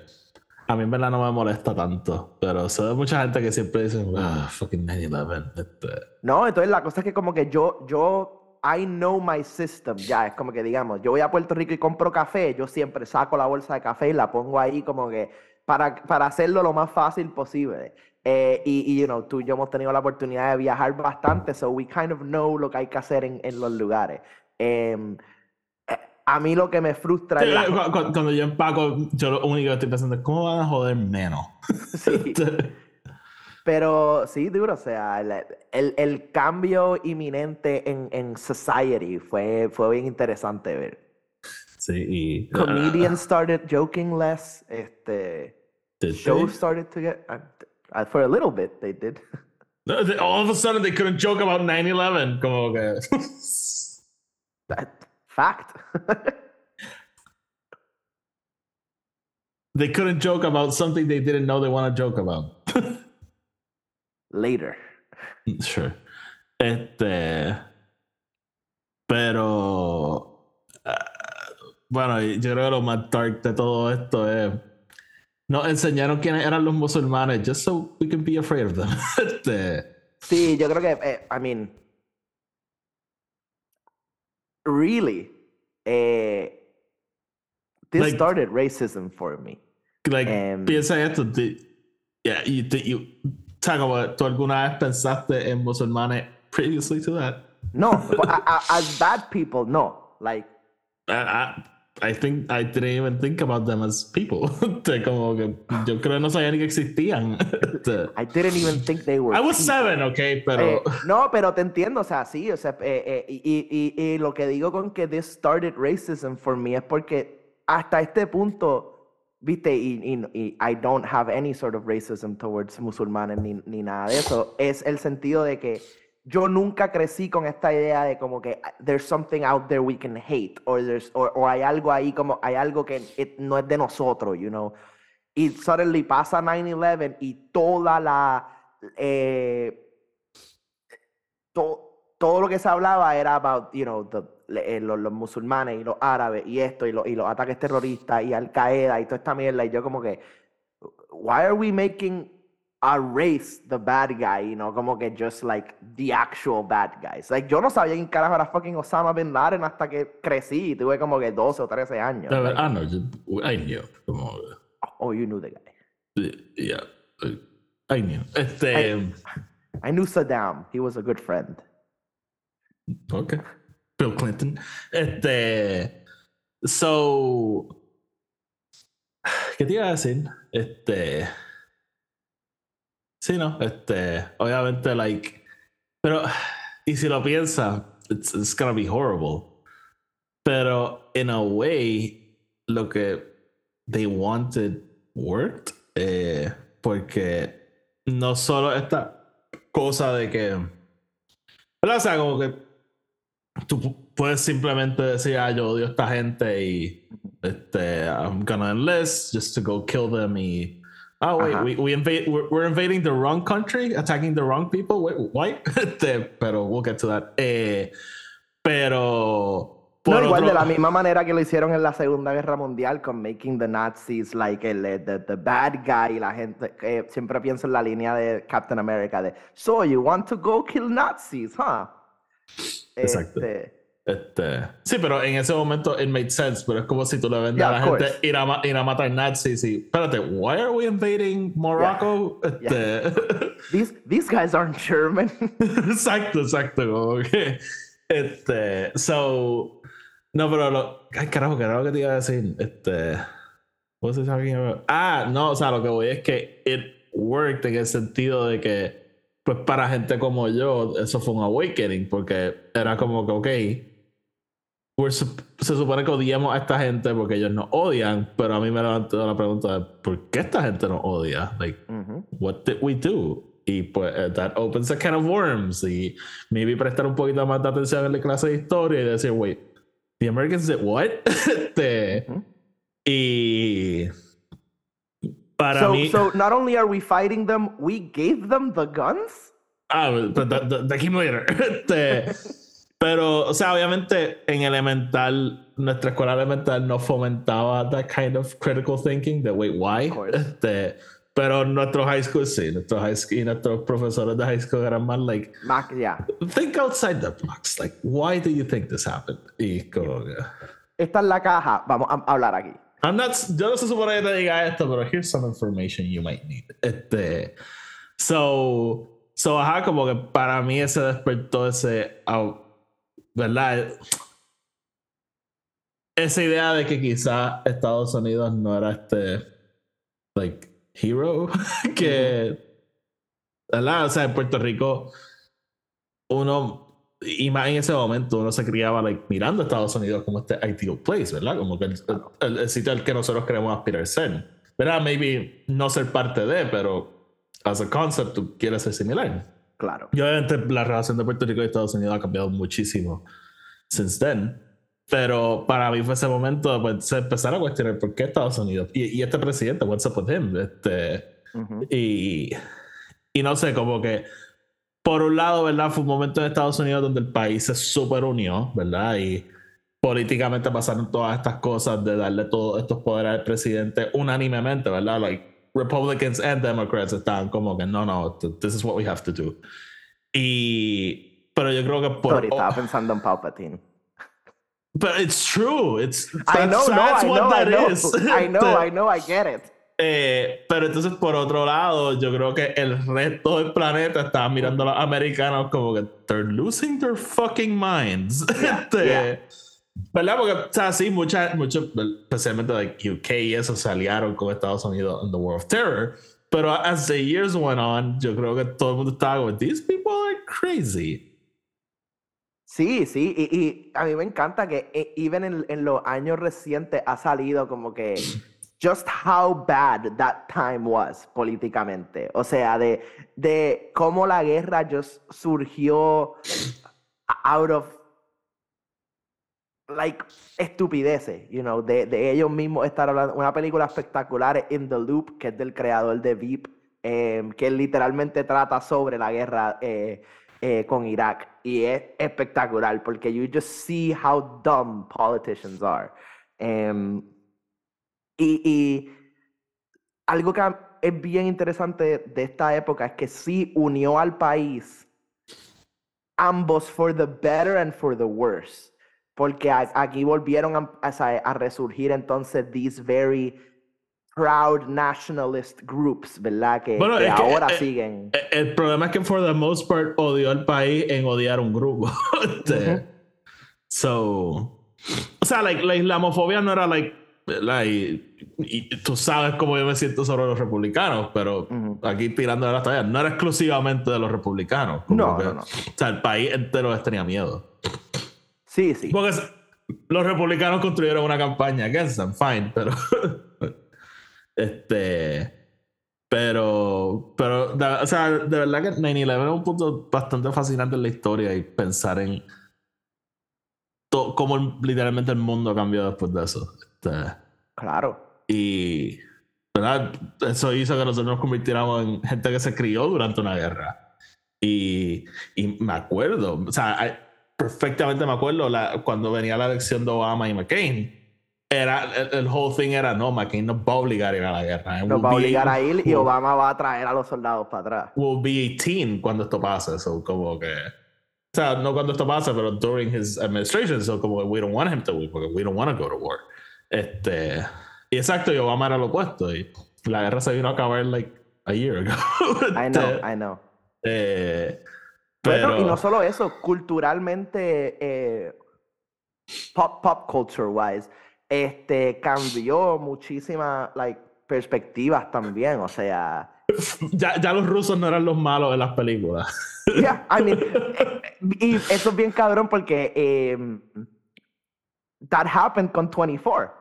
[SPEAKER 1] a mí en verdad no me molesta tanto, pero sé de mucha gente que siempre dice, ah, fucking 9-11, este,
[SPEAKER 2] No, entonces la cosa es que como que yo, yo, I know my system, ya, es como que digamos, yo voy a Puerto Rico y compro café, yo siempre saco la bolsa de café y la pongo ahí como que para, para hacerlo lo más fácil posible. Eh, y, y, you know, tú y yo hemos tenido la oportunidad de viajar bastante, so we kind of know lo que hay que hacer en, en los lugares. Em, a mí lo que me frustra
[SPEAKER 1] Sí,
[SPEAKER 2] es la...
[SPEAKER 1] cu- cu- Cuando yo empaco, yo lo único que estoy pensando es cómo van a joder menos.
[SPEAKER 2] Sí. Pero sí, duro, o sea, el, el- cambio inminente en, en society fue, fue bien interesante ver.
[SPEAKER 1] sí, y.
[SPEAKER 2] Comedians started joking less, este, shows started to get, uh, uh, for a little bit they did.
[SPEAKER 1] All of a sudden they couldn't joke about 9-11. Como que.
[SPEAKER 2] That- fact.
[SPEAKER 1] they couldn't joke about something they didn't know they want to joke about.
[SPEAKER 2] Later.
[SPEAKER 1] sure. Este. Pero. ah, bueno, yo creo que lo más dark de todo esto es. Nos enseñaron quiénes eran los musulmanes, just so we can be afraid of them. este.
[SPEAKER 2] Sí, yo creo que, eh, I mean, really, eh, this
[SPEAKER 1] Like-
[SPEAKER 2] started racism for me.
[SPEAKER 1] Like,
[SPEAKER 2] Em,
[SPEAKER 1] piensa en esto. di- yeah, you, di- you, sea, como, ¿Tú alguna vez pensaste en musulmanes previously to that?
[SPEAKER 2] No, as bad people, no. Like,
[SPEAKER 1] I, I, think I didn't even think about them as people. Este, como que yo creo que no sabía ni que existían. Este,
[SPEAKER 2] I didn't even think they were.
[SPEAKER 1] I was
[SPEAKER 2] people.
[SPEAKER 1] seven, okay, pero.
[SPEAKER 2] Eh, no, pero te entiendo, o sea, sí, o sea, eh, eh, y, y- y lo que digo con que this started racism for me es porque hasta este punto, viste, y, y- y I don't have any sort of racism towards musulmanes ni, ni nada de eso, es el sentido de que yo nunca crecí con esta idea de como que ah, there's something out there we can hate, or, there's, or, hay algo ahí como, hay algo que it- no es de nosotros, you know. Y suddenly pasa 9-11 y toda la... eh, to- todo lo que se hablaba era about, you know, the- eh, los, musulmanes y los árabes y esto y los ataques terroristas y Al Qaeda y toda esta mierda y yo como que why are we making a race the bad guy, you know, como que just like the actual bad guys. Like yo no sabía quién carajo era fucking Osama Bin Laden hasta que crecí y tuve como que 12 o 13 años.
[SPEAKER 1] De ver-
[SPEAKER 2] Like,
[SPEAKER 1] ah, no, I knew. Como,
[SPEAKER 2] oh, you knew the guy.
[SPEAKER 1] yeah, I knew. Este.
[SPEAKER 2] I- I knew Saddam. He was a good friend.
[SPEAKER 1] Ok. Bill Clinton. Este. So. ¿Qué te iba a decir? Este. Sí, no. Este. Obviamente, like. Pero. Y si lo piensas, it's, it's gonna be horrible. Pero, in a way, lo que they wanted worked. eh, porque no solo esta cosa de que. ¿verdad? O sea, como que tú pu- puedes simplemente decir, ah, yo odio a esta gente y este, I'm gonna enlist just to go kill them y Oh wait,
[SPEAKER 2] Ajá.
[SPEAKER 1] we, we invade we're, we're invading the wrong country, attacking the wrong people. Wait, why? Este, pero we'll get to that. Eh, pero
[SPEAKER 2] No, igual
[SPEAKER 1] otro-
[SPEAKER 2] de la misma manera que lo hicieron en la Segunda Guerra Mundial con making the Nazis like el, eh, the, the bad guy y la gente que siempre pienso en la línea de Captain America de So you want to go kill Nazis, huh?
[SPEAKER 1] Exacto.
[SPEAKER 2] Este,
[SPEAKER 1] Este, sí, pero en ese momento it made sense, pero es como si tú le vendes
[SPEAKER 2] Yeah,
[SPEAKER 1] a la gente
[SPEAKER 2] course.
[SPEAKER 1] ir a, ir a matar nazis y, espérate, why are we invading Morocco? Este,
[SPEAKER 2] these, these guys aren't German.
[SPEAKER 1] exacto, exacto, como que, este, so, no, pero lo, ay carajo, ¿qué era lo que te iba a decir? Este, what was I talking about? Ah, no, o sea, lo que voy es que it worked en el sentido de que, pues para gente como yo, eso fue un awakening, porque era como que, ok, we're se supone que odiamos a esta gente porque ellos nos odian, pero a mí me levantó la pregunta de por qué esta gente nos odia. Like,
[SPEAKER 2] Ujú.
[SPEAKER 1] what did we do? Y pues eh, that opens a can of worms. Y maybe prestar un poquito más de atención en la clase de historia y decir, wait, the Americans did what? Este, y para
[SPEAKER 2] so,
[SPEAKER 1] mí,
[SPEAKER 2] so not only are we fighting them, we gave them the guns?
[SPEAKER 1] ah, but the, the, the pero, o sea, obviamente en elemental, nuestra escuela elemental no fomentaba that kind of critical thinking de wait, why? Este, pero nuestros high school sí, nuestros high school y nuestros profesores de high school eran más like,
[SPEAKER 2] Mac, yeah.
[SPEAKER 1] think outside the box. Like, why do you think this happened? Y como
[SPEAKER 2] Esta es la caja. Vamos a hablar aquí.
[SPEAKER 1] I'm not, yo no se supone que te diga esto, pero here's some information you might need. Este, so, so, ajá, como que para mí ese despertó ese, ¿verdad? Esa idea de que quizá Estados Unidos no era este, like, hero, que, ¿verdad? O sea, en Puerto Rico, uno, y más en ese momento, uno se criaba, like, mirando a Estados Unidos como este ideal place, ¿verdad? Como que el, el- el sitio al que nosotros queremos aspirar ser. ¿Verdad? Maybe no ser parte de, pero as a concept tú quieres ser similar.
[SPEAKER 2] Claro.
[SPEAKER 1] Y obviamente la relación de Puerto Rico y Estados Unidos ha cambiado muchísimo since then. Pero para mí fue ese momento pues, se empezar a cuestionar por qué Estados Unidos y, y este presidente, what's up with him? Este,
[SPEAKER 2] Ujú.
[SPEAKER 1] y, y no sé, como que por un lado, ¿verdad? Fue un momento en Estados Unidos donde el país se super unió, ¿verdad? Y políticamente pasaron todas estas cosas de darle todos estos poderes al presidente unánimemente, ¿verdad? Like Republicans and Democrats estaban como que no, no, th- this is what we have to do. Y pero yo creo que por
[SPEAKER 2] Sorry, estaba pensando en Palpatine.
[SPEAKER 1] But it's true. It's
[SPEAKER 2] I know,
[SPEAKER 1] that's,
[SPEAKER 2] no,
[SPEAKER 1] that's
[SPEAKER 2] I
[SPEAKER 1] what
[SPEAKER 2] know, I
[SPEAKER 1] that
[SPEAKER 2] know.
[SPEAKER 1] is.
[SPEAKER 2] I know, I know, I get it.
[SPEAKER 1] Eh, pero entonces, por otro lado, yo creo que el resto del planeta estaba mirando a los americanos como que they're losing their fucking minds. Este,
[SPEAKER 2] yeah.
[SPEAKER 1] ¿Verdad? Porque, o sea, sí, muchas, muchos, especialmente like UK y eso, se aliaron con Estados Unidos en the War of Terror. Pero as the years went on, yo creo que todo el mundo estaba como, these people are crazy.
[SPEAKER 2] Sí, sí, y, y a mí me encanta que e- even en, en los años recientes ha salido como que just how bad that time was políticamente. O sea, de, de cómo la guerra just surgió out of like estupideces, you know, de, de ellos mismos estar hablando. Una película espectacular, In the Loop, que es del creador de VIP, em, que literalmente trata sobre la guerra eh, eh, con Irak. Y es espectacular porque you just see how dumb politicians are. Em, y, algo que es bien interesante de esta época es que sí unió al país ambos for the better and for the worse. Porque aquí volvieron a, a a resurgir entonces these very proud nationalist groups, ¿verdad? Que,
[SPEAKER 1] Bueno,
[SPEAKER 2] que
[SPEAKER 1] es que,
[SPEAKER 2] ahora
[SPEAKER 1] eh,
[SPEAKER 2] siguen.
[SPEAKER 1] Eh, El problema es que, for the most part, odió al país en odiar un grupo.
[SPEAKER 2] Ujú.
[SPEAKER 1] So. O sea, like, la islamofobia no era, like. like y, tú sabes cómo yo me siento sobre los republicanos, pero
[SPEAKER 2] Ujú.
[SPEAKER 1] aquí tirando de las tallas, no era exclusivamente de los republicanos.
[SPEAKER 2] No,
[SPEAKER 1] que-
[SPEAKER 2] no, no.
[SPEAKER 1] O sea, el país entero les tenía miedo.
[SPEAKER 2] Sí, sí.
[SPEAKER 1] Porque los republicanos construyeron una campaña against them, fine, pero. este. Pero. Pero. de- o sea, de verdad que 9-11 es un punto bastante fascinante en la historia y pensar en. to- cómo literalmente el mundo cambió después de eso. Este,
[SPEAKER 2] Claro.
[SPEAKER 1] y. ¿verdad? Eso hizo que nosotros nos convirtiéramos en gente que se crió durante una guerra. Y, y me acuerdo, o sea, perfectamente me acuerdo la, cuando venía la elección de Obama y McCain. Era, el, el, whole thing era, no, McCain nos va a obligar a ir a la guerra.
[SPEAKER 2] Nos va a obligar a ir y Obama va a traer a los soldados para atrás.
[SPEAKER 1] We'll be 18 cuando esto pase, eso como que... O sea, no cuando esto pase, pero during his administration, so como we don't want him to win, porque we don't want to go to war. Este... Y exacto, y Obama era lo opuesto. Y la guerra se vino a acabar like a year ago.
[SPEAKER 2] I know, I know.
[SPEAKER 1] Eh,
[SPEAKER 2] pero... y no solo eso, culturalmente, eh, pop, pop culture wise, este, cambió muchísimas like, perspectivas también, o sea...
[SPEAKER 1] Ya, ya los rusos no eran los malos en las películas.
[SPEAKER 2] Yeah, I mean, y eso es bien cabrón porque eh, that happened con 24.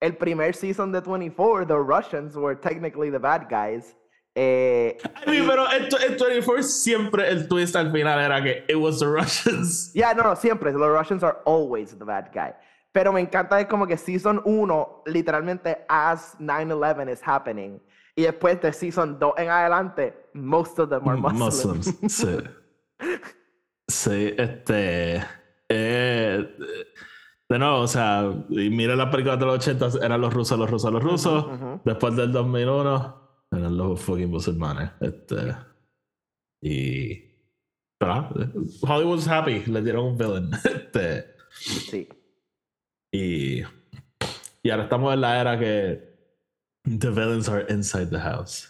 [SPEAKER 2] El primer season de 24, the Russians were technically the bad guys. Eh,
[SPEAKER 1] I mean, pero en, en 24 siempre el twist al final era que it was the Russians.
[SPEAKER 2] Yeah, no, no, siempre. The Russians are always the bad guy. Pero me encanta es como que Season 1, literalmente, as 9-11 is happening. Y después de Season 2 en adelante, most of them are Muslims.
[SPEAKER 1] Muslims, sí. Sí, este... Eh, de nuevo, o sea, y mira la película de los 80, eran los rusos, los rusos, los rusos.
[SPEAKER 2] Uh -huh.
[SPEAKER 1] Después del 2001, eran los fucking musulmanes. Este... Y... ¿verdad? Hollywood's happy, le dieron un villain. Este...
[SPEAKER 2] Sí.
[SPEAKER 1] Y, y ahora estamos en la era que the villains are inside the house.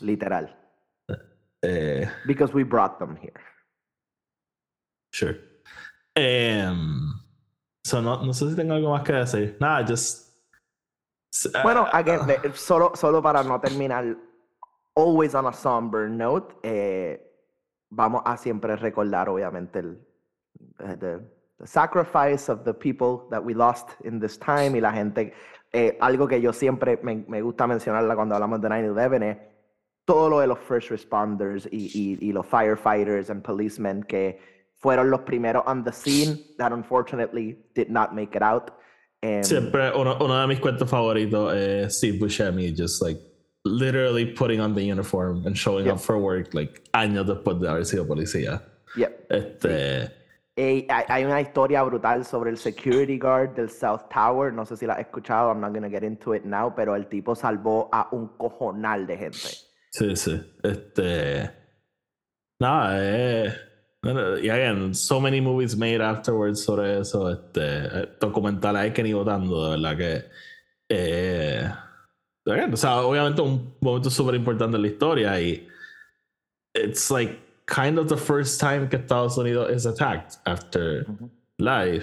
[SPEAKER 2] Literal.
[SPEAKER 1] Eh,
[SPEAKER 2] Because we brought them here.
[SPEAKER 1] sure. Um, so no, no sé si tengo algo más que decir. Nada, just. Uh,
[SPEAKER 2] Bueno, again, de- solo, solo para no terminar, always on a somber note, eh, vamos a siempre recordar, obviamente, el eh, the, the sacrifice of the people that we lost in this time y la gente, eh, algo que yo siempre me, me gusta mencionarla cuando hablamos de 9-11 es todo lo de los first responders y, y, y los firefighters and policemen que fueron los primeros on the scene that unfortunately did not make it out. Em,
[SPEAKER 1] Siempre uno, uno de mis cuentos favoritos es Steve Buscemi, just like literally putting on the uniform and showing up for work, like años después de haber sido policía.
[SPEAKER 2] yep.
[SPEAKER 1] Este.
[SPEAKER 2] Eh, hay, hay una historia brutal sobre el security guard del South Tower. No sé si la has escuchado. I'm not gonna get into it now. Pero el tipo salvó a un cojonal de gente.
[SPEAKER 1] Sí, sí. Este. Nada, eh. No, no, Y again, so many movies made afterwards sobre eso. Este. eh, Documentales hay que ni votando, de verdad que. Eh. again, o sea, obviamente un momento súper importante en la historia y. It's like kind of the first time que Estados Unidos is attacked after like,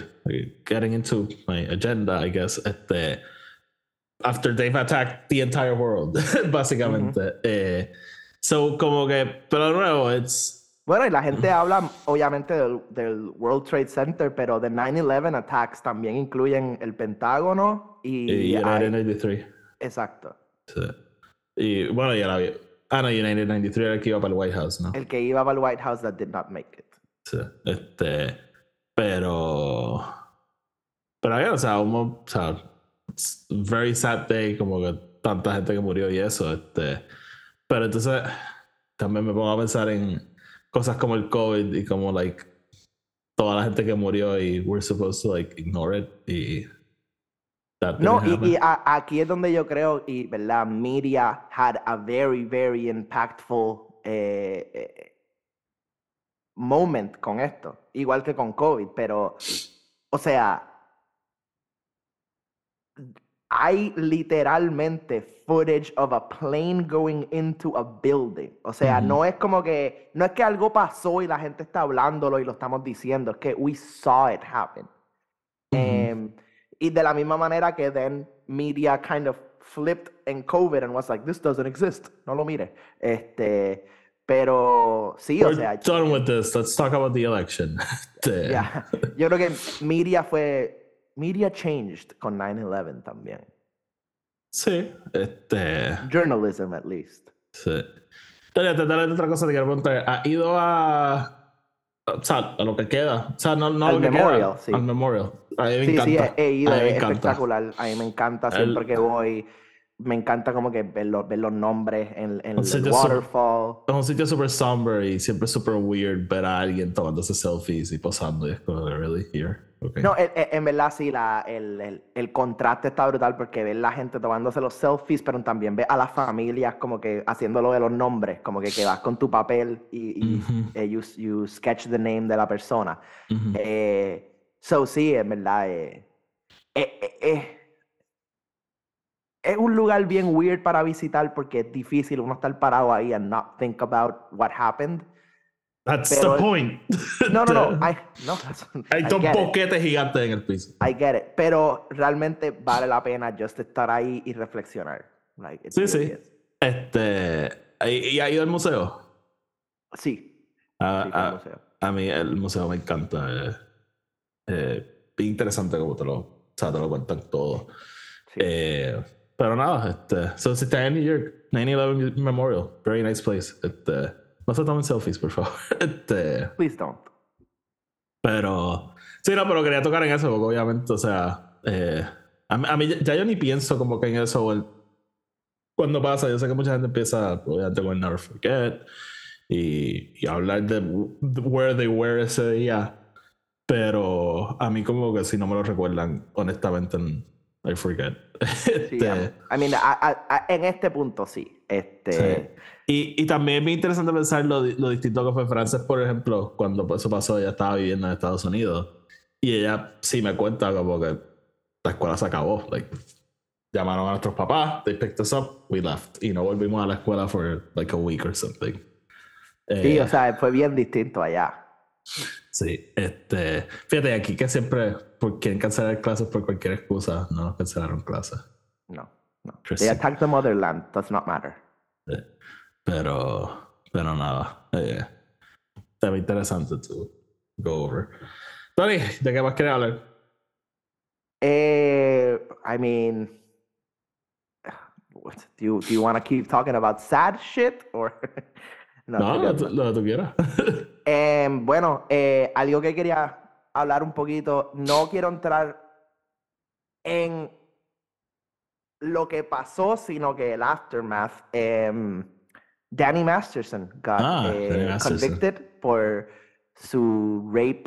[SPEAKER 1] Getting into my agenda, I guess. Este. After they've attacked the entire world, básicamente. Eh, so, como que, pero de nuevo, it's.
[SPEAKER 2] Bueno, y la gente habla obviamente del, del World Trade Center, pero de 9-11 attacks también incluyen el Pentágono y...
[SPEAKER 1] Y
[SPEAKER 2] hay-
[SPEAKER 1] United 93.
[SPEAKER 2] exacto.
[SPEAKER 1] Sí. Y bueno, ya la vi. Ah, no, United 93 era el que iba para el White House, ¿no?
[SPEAKER 2] El que iba para el White House that did not make it.
[SPEAKER 1] Sí. Este. Pero. Pero, again, o sea, uno, o sea, very sad day, como que tanta gente que murió y eso. Este. Pero entonces, también me pongo a pensar en cosas como el COVID y como, like, toda la gente que murió y we're supposed to, like, ignore it. Y.
[SPEAKER 2] No, y, a- aquí es donde yo creo, y verdad, media had a very, very impactful eh, eh, moment con esto, igual que con COVID, pero, o sea, hay literalmente footage of a plane going into a building. O sea,
[SPEAKER 1] Ujú.
[SPEAKER 2] no es como que, no es que algo pasó y la gente está hablándolo y lo estamos diciendo, es que we saw it happen.
[SPEAKER 1] Ujú.
[SPEAKER 2] Em, y de la misma manera que then media kind of flipped en COVID and was like, this doesn't exist. No lo mire. Este, pero sí, o
[SPEAKER 1] We're
[SPEAKER 2] sea,
[SPEAKER 1] done with this. Let's talk about the election.
[SPEAKER 2] Ya, yo creo que media fue, media changed con 9-11 también.
[SPEAKER 1] Sí, este.
[SPEAKER 2] Journalism at least.
[SPEAKER 1] Sí. Dale, dale otra cosa que quiero preguntar. ¿Ha ido a. O sea, a lo que queda? O sea, no, no
[SPEAKER 2] Al
[SPEAKER 1] lo que
[SPEAKER 2] memorial,
[SPEAKER 1] queda,
[SPEAKER 2] sí.
[SPEAKER 1] Al memorial. A mí me
[SPEAKER 2] Sí, sí,
[SPEAKER 1] encanta.
[SPEAKER 2] he, he ido,
[SPEAKER 1] a mí me
[SPEAKER 2] es espectacular. A mí me encanta
[SPEAKER 1] El-
[SPEAKER 2] siempre que voy. Me encanta como que ver los, ver los nombres en, en el
[SPEAKER 1] sitio súper-
[SPEAKER 2] waterfall.
[SPEAKER 1] Es un sitio super somber y siempre super weird ver a alguien tomándose selfies y posando. Y es como, really? Here? Okay.
[SPEAKER 2] No, en, en- en verdad sí, la, el, el, el contraste está brutal porque ves la gente tomándose los selfies, pero también ves a las familias como que haciéndolo de los nombres, como que, que vas con tu papel y, y,
[SPEAKER 1] Ujú.
[SPEAKER 2] eh, you, you sketch the name de la persona.
[SPEAKER 1] Ujú.
[SPEAKER 2] Eh, so sí, en verdad, eh, eh, eh, eh, es un lugar bien weird para visitar porque es difícil uno estar parado ahí and not think about what happened.
[SPEAKER 1] That's
[SPEAKER 2] pero-
[SPEAKER 1] the point.
[SPEAKER 2] No, no, no, I, no,
[SPEAKER 1] Hay dos boquetes gigantes en el piso.
[SPEAKER 2] I get it, pero realmente vale la pena just estar ahí y reflexionar. Like,
[SPEAKER 1] Sí, sí.
[SPEAKER 2] is.
[SPEAKER 1] Este, ¿y ha ido al museo?
[SPEAKER 2] Sí,
[SPEAKER 1] A,
[SPEAKER 2] sí, al
[SPEAKER 1] a-
[SPEAKER 2] museo.
[SPEAKER 1] a mí el museo me encanta. eh, eh, interesante como te lo, o sea, te lo cuentan todo.
[SPEAKER 2] Sí.
[SPEAKER 1] Eh, pero nada, este, so, si está en New York, 9-11 Memorial, very nice place. Este, no se tomen selfies, por favor. Este,
[SPEAKER 2] Please don't.
[SPEAKER 1] pero, sí, no, pero quería tocar en eso, porque obviamente, o sea, eh, a, mí- a mí ya, yo ni pienso como que en eso el- cuando pasa. Yo sé que mucha gente empieza, obviamente, con Never Forget y, y hablar de where they were ese día, pero a mí, como que si no me lo recuerdan, honestamente, I forget.
[SPEAKER 2] Sí,
[SPEAKER 1] Este,
[SPEAKER 2] I mean, a- a- a- en este punto sí. Este,
[SPEAKER 1] Sí. Y, y también es muy interesante pensar lo, lo distinto que fue Frances, por ejemplo, cuando eso pasó, ella estaba viviendo en Estados Unidos. Y ella sí me cuenta como que la escuela se acabó. Like, llamaron a nuestros papás, they picked us up, we left. Y no volvimos a la escuela for like a week or something.
[SPEAKER 2] Sí,
[SPEAKER 1] Eh,
[SPEAKER 2] o sea, fue bien distinto allá.
[SPEAKER 1] sí, este, fíjate aquí que siempre por quieren cancelar clases por cualquier excusa, no nos cancelaron clases.
[SPEAKER 2] No, no.
[SPEAKER 1] Interesting.
[SPEAKER 2] They attacked the motherland. Does not matter.
[SPEAKER 1] Eh, Pero, pero nada. Eh, interesante to go over. Tony, ¿de qué más quería hablar?
[SPEAKER 2] Eh, I mean, what, do you do you want to keep talking about sad shit or no?
[SPEAKER 1] No, lo, que tú- quieras.
[SPEAKER 2] Em, bueno, eh, algo que quería hablar un poquito, no quiero entrar en lo que pasó, sino que el aftermath. Em, Danny Masterson got
[SPEAKER 1] Ah,
[SPEAKER 2] eh,
[SPEAKER 1] Danny Masterson.
[SPEAKER 2] convicted por su rape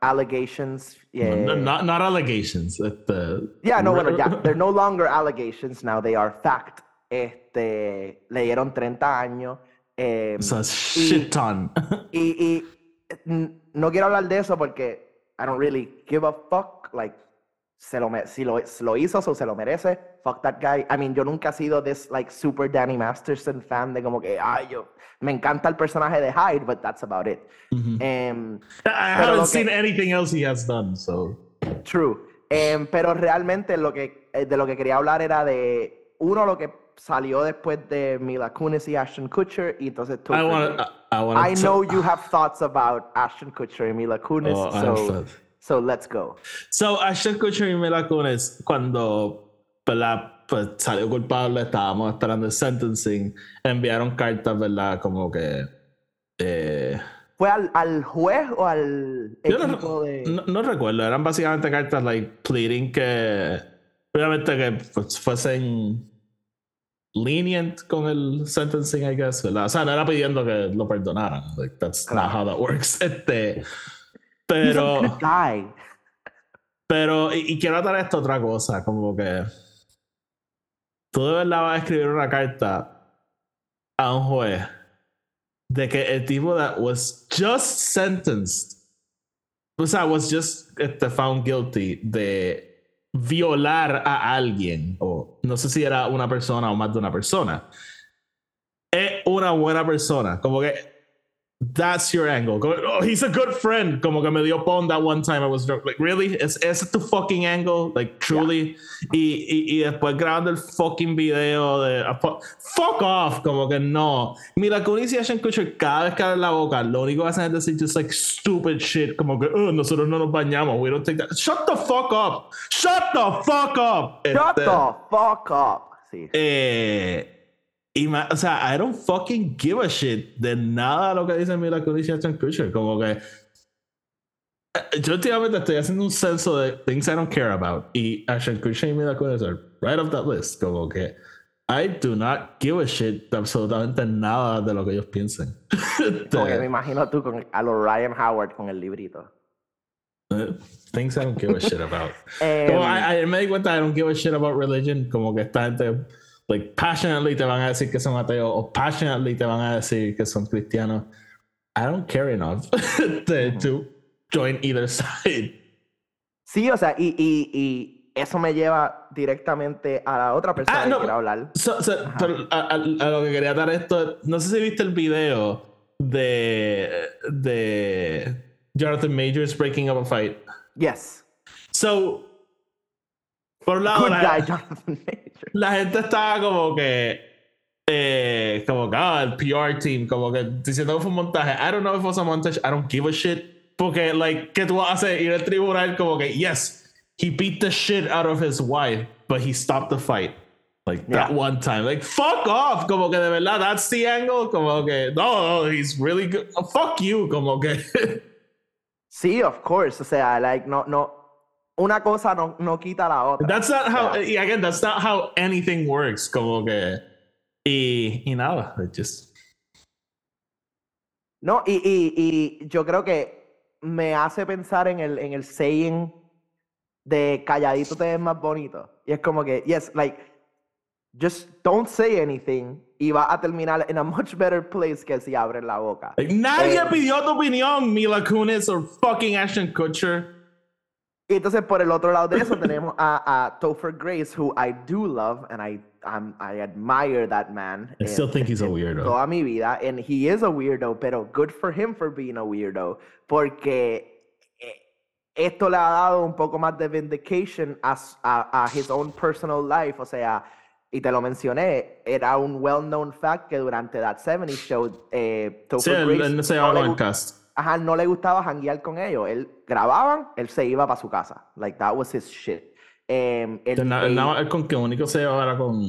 [SPEAKER 2] allegations.
[SPEAKER 1] No, no,
[SPEAKER 2] eh,
[SPEAKER 1] not, not allegations. Este,
[SPEAKER 2] Yeah, no, bueno, ya, they're no longer allegations now, they are fact. Este, le dieron 30 años. em,
[SPEAKER 1] O sea, shit ton.
[SPEAKER 2] y, y no quiero hablar de eso porque I don't really give a fuck. Like, se lo, si lo, lo hizo, so se lo merece. Fuck that guy. I mean, yo nunca he sido this, like, super Danny Masterson fan de como que, ay, yo, me encanta el personaje de Hyde, but that's about it.
[SPEAKER 1] Mhm.
[SPEAKER 2] Em,
[SPEAKER 1] I haven't
[SPEAKER 2] que-
[SPEAKER 1] seen anything else he has done, so.
[SPEAKER 2] True. Em, pero realmente lo que, eh, de lo que quería hablar era de, uno, lo que salió después de Mila Kunis y Ashton Kutcher, y entonces tú...
[SPEAKER 1] I I, wanna
[SPEAKER 2] know you have thoughts about Ashton Kutcher y Mila Kunis,
[SPEAKER 1] Oh,
[SPEAKER 2] so, so let's go.
[SPEAKER 1] So, Ashton Kutcher y Mila Kunis, cuando ¿verdad? Pues, salió culpable, estábamos esperando el sentencing, enviaron cartas, ¿verdad? Como que... Eh,
[SPEAKER 2] ¿Fue al, al juez o al
[SPEAKER 1] no,
[SPEAKER 2] equipo de...?
[SPEAKER 1] no- no recuerdo, eran básicamente cartas, like, pleading que... Obviamente que pues, fuesen lenient con el sentencing, I guess, ¿verdad? O sea, no era pidiendo que lo perdonaran. Like, that's not how that works. Este...
[SPEAKER 2] He's a
[SPEAKER 1] Pero...
[SPEAKER 2] guy.
[SPEAKER 1] Pero, y, y quiero atar esto a otra cosa, como que tú de verdad vas a escribir una carta a un juez de que el tipo that was just sentenced, o sea, was just este, found guilty de violar a alguien, o no sé si era una persona o más de una persona, es una buena persona, como que That's your angle. Como, oh, he's a good friend. Como que me dio pon that one time I was drunk. Like, really? ¿Es ese tu fucking angle? Like, truly? Y, y, y después grabando el fucking video de... fuck off. Como que no. Mira, Kunis y Ashton Kutcher cada vez que abren la boca, lo único que hacen es decir just like stupid shit. Como que, oh, nosotros no nos bañamos. We don't take that. Shut the fuck up. Shut the fuck up.
[SPEAKER 2] Shut
[SPEAKER 1] Este,
[SPEAKER 2] the fuck up. Sí.
[SPEAKER 1] eh, y o sea, I don't fucking give a shit de nada de lo que dice Mila Kunis y Ashton Kutcher. Como que eh, yo últimamente estoy haciendo un censo de things I don't care about y Ashton Kutcher y Mila Kunis are right off that list. Como que I do not give a shit absolutamente nada de lo que ellos piensen.
[SPEAKER 2] Como que me imagino tú con, a los Ryan Howard con el librito.
[SPEAKER 1] Uh, things I don't give a shit about.
[SPEAKER 2] Em,
[SPEAKER 1] Como I me di cuenta I don't give a shit about religion. Como que esta gente, like, passionately te van a decir que son ateos o passionately te van a decir que son cristianos. I don't care enough to, to join either side.
[SPEAKER 2] Sí, o sea, y, y, y eso me lleva directamente a la otra persona
[SPEAKER 1] Ah,
[SPEAKER 2] que
[SPEAKER 1] no.
[SPEAKER 2] quiero hablar.
[SPEAKER 1] So- so, pero a, a- a lo que quería dar esto, no sé si viste el video de, de Jonathan Majors breaking up a fight.
[SPEAKER 2] Yes.
[SPEAKER 1] So, por un lado, la,
[SPEAKER 2] Major.
[SPEAKER 1] la gente estaba como que, eh, como que, ah, el PR team, como que diciendo que fue un montaje. I don't know if it was a montage, I don't give a shit. Porque, like, ¿qué tú hacer? Ir al tribunal como que, yes, he beat the shit out of his wife, but he stopped the fight. Like, that
[SPEAKER 2] Yeah.
[SPEAKER 1] one time. Like, fuck off. Como que de verdad, that's the angle. Como que, no, no, he's really good. Oh, fuck you. Como que.
[SPEAKER 2] Sí, of course. O sea, like, no, no. Una cosa no, no quita la otra.
[SPEAKER 1] That's not how,
[SPEAKER 2] Yeah.
[SPEAKER 1] again, that's not how anything works. Como que, y, y nada, just,
[SPEAKER 2] No, y, y, y yo creo que me hace pensar en el, en el saying de calladito te ves más bonito. Y es como que, yes, like, just don't say anything y va a terminar en a much better place que si abres la boca.
[SPEAKER 1] like, nadie
[SPEAKER 2] Eh,
[SPEAKER 1] pidió tu opinión, Mila Kunis or fucking Ashton Kutcher.
[SPEAKER 2] Y entonces por el otro lado de eso tenemos a, a Topher Grace, who I do love and I, I'm- I admire that man.
[SPEAKER 1] I still think he's a
[SPEAKER 2] en
[SPEAKER 1] weirdo.
[SPEAKER 2] Toda mi vida, and he is a weirdo, pero good for him for being a weirdo, porque eh, esto le ha dado un poco más de vindication a, a, a his own personal life, o sea, y te lo mencioné, era un well-known fact que durante That 70 Show, eh,
[SPEAKER 1] Sí,
[SPEAKER 2] Topher
[SPEAKER 1] él,
[SPEAKER 2] Grace
[SPEAKER 1] él no se
[SPEAKER 2] no ajá, no le gustaba janguear con ellos. Él grababan, él se iba para su casa. Like, that was his shit. Em, él-
[SPEAKER 1] con que único se llevaba era con.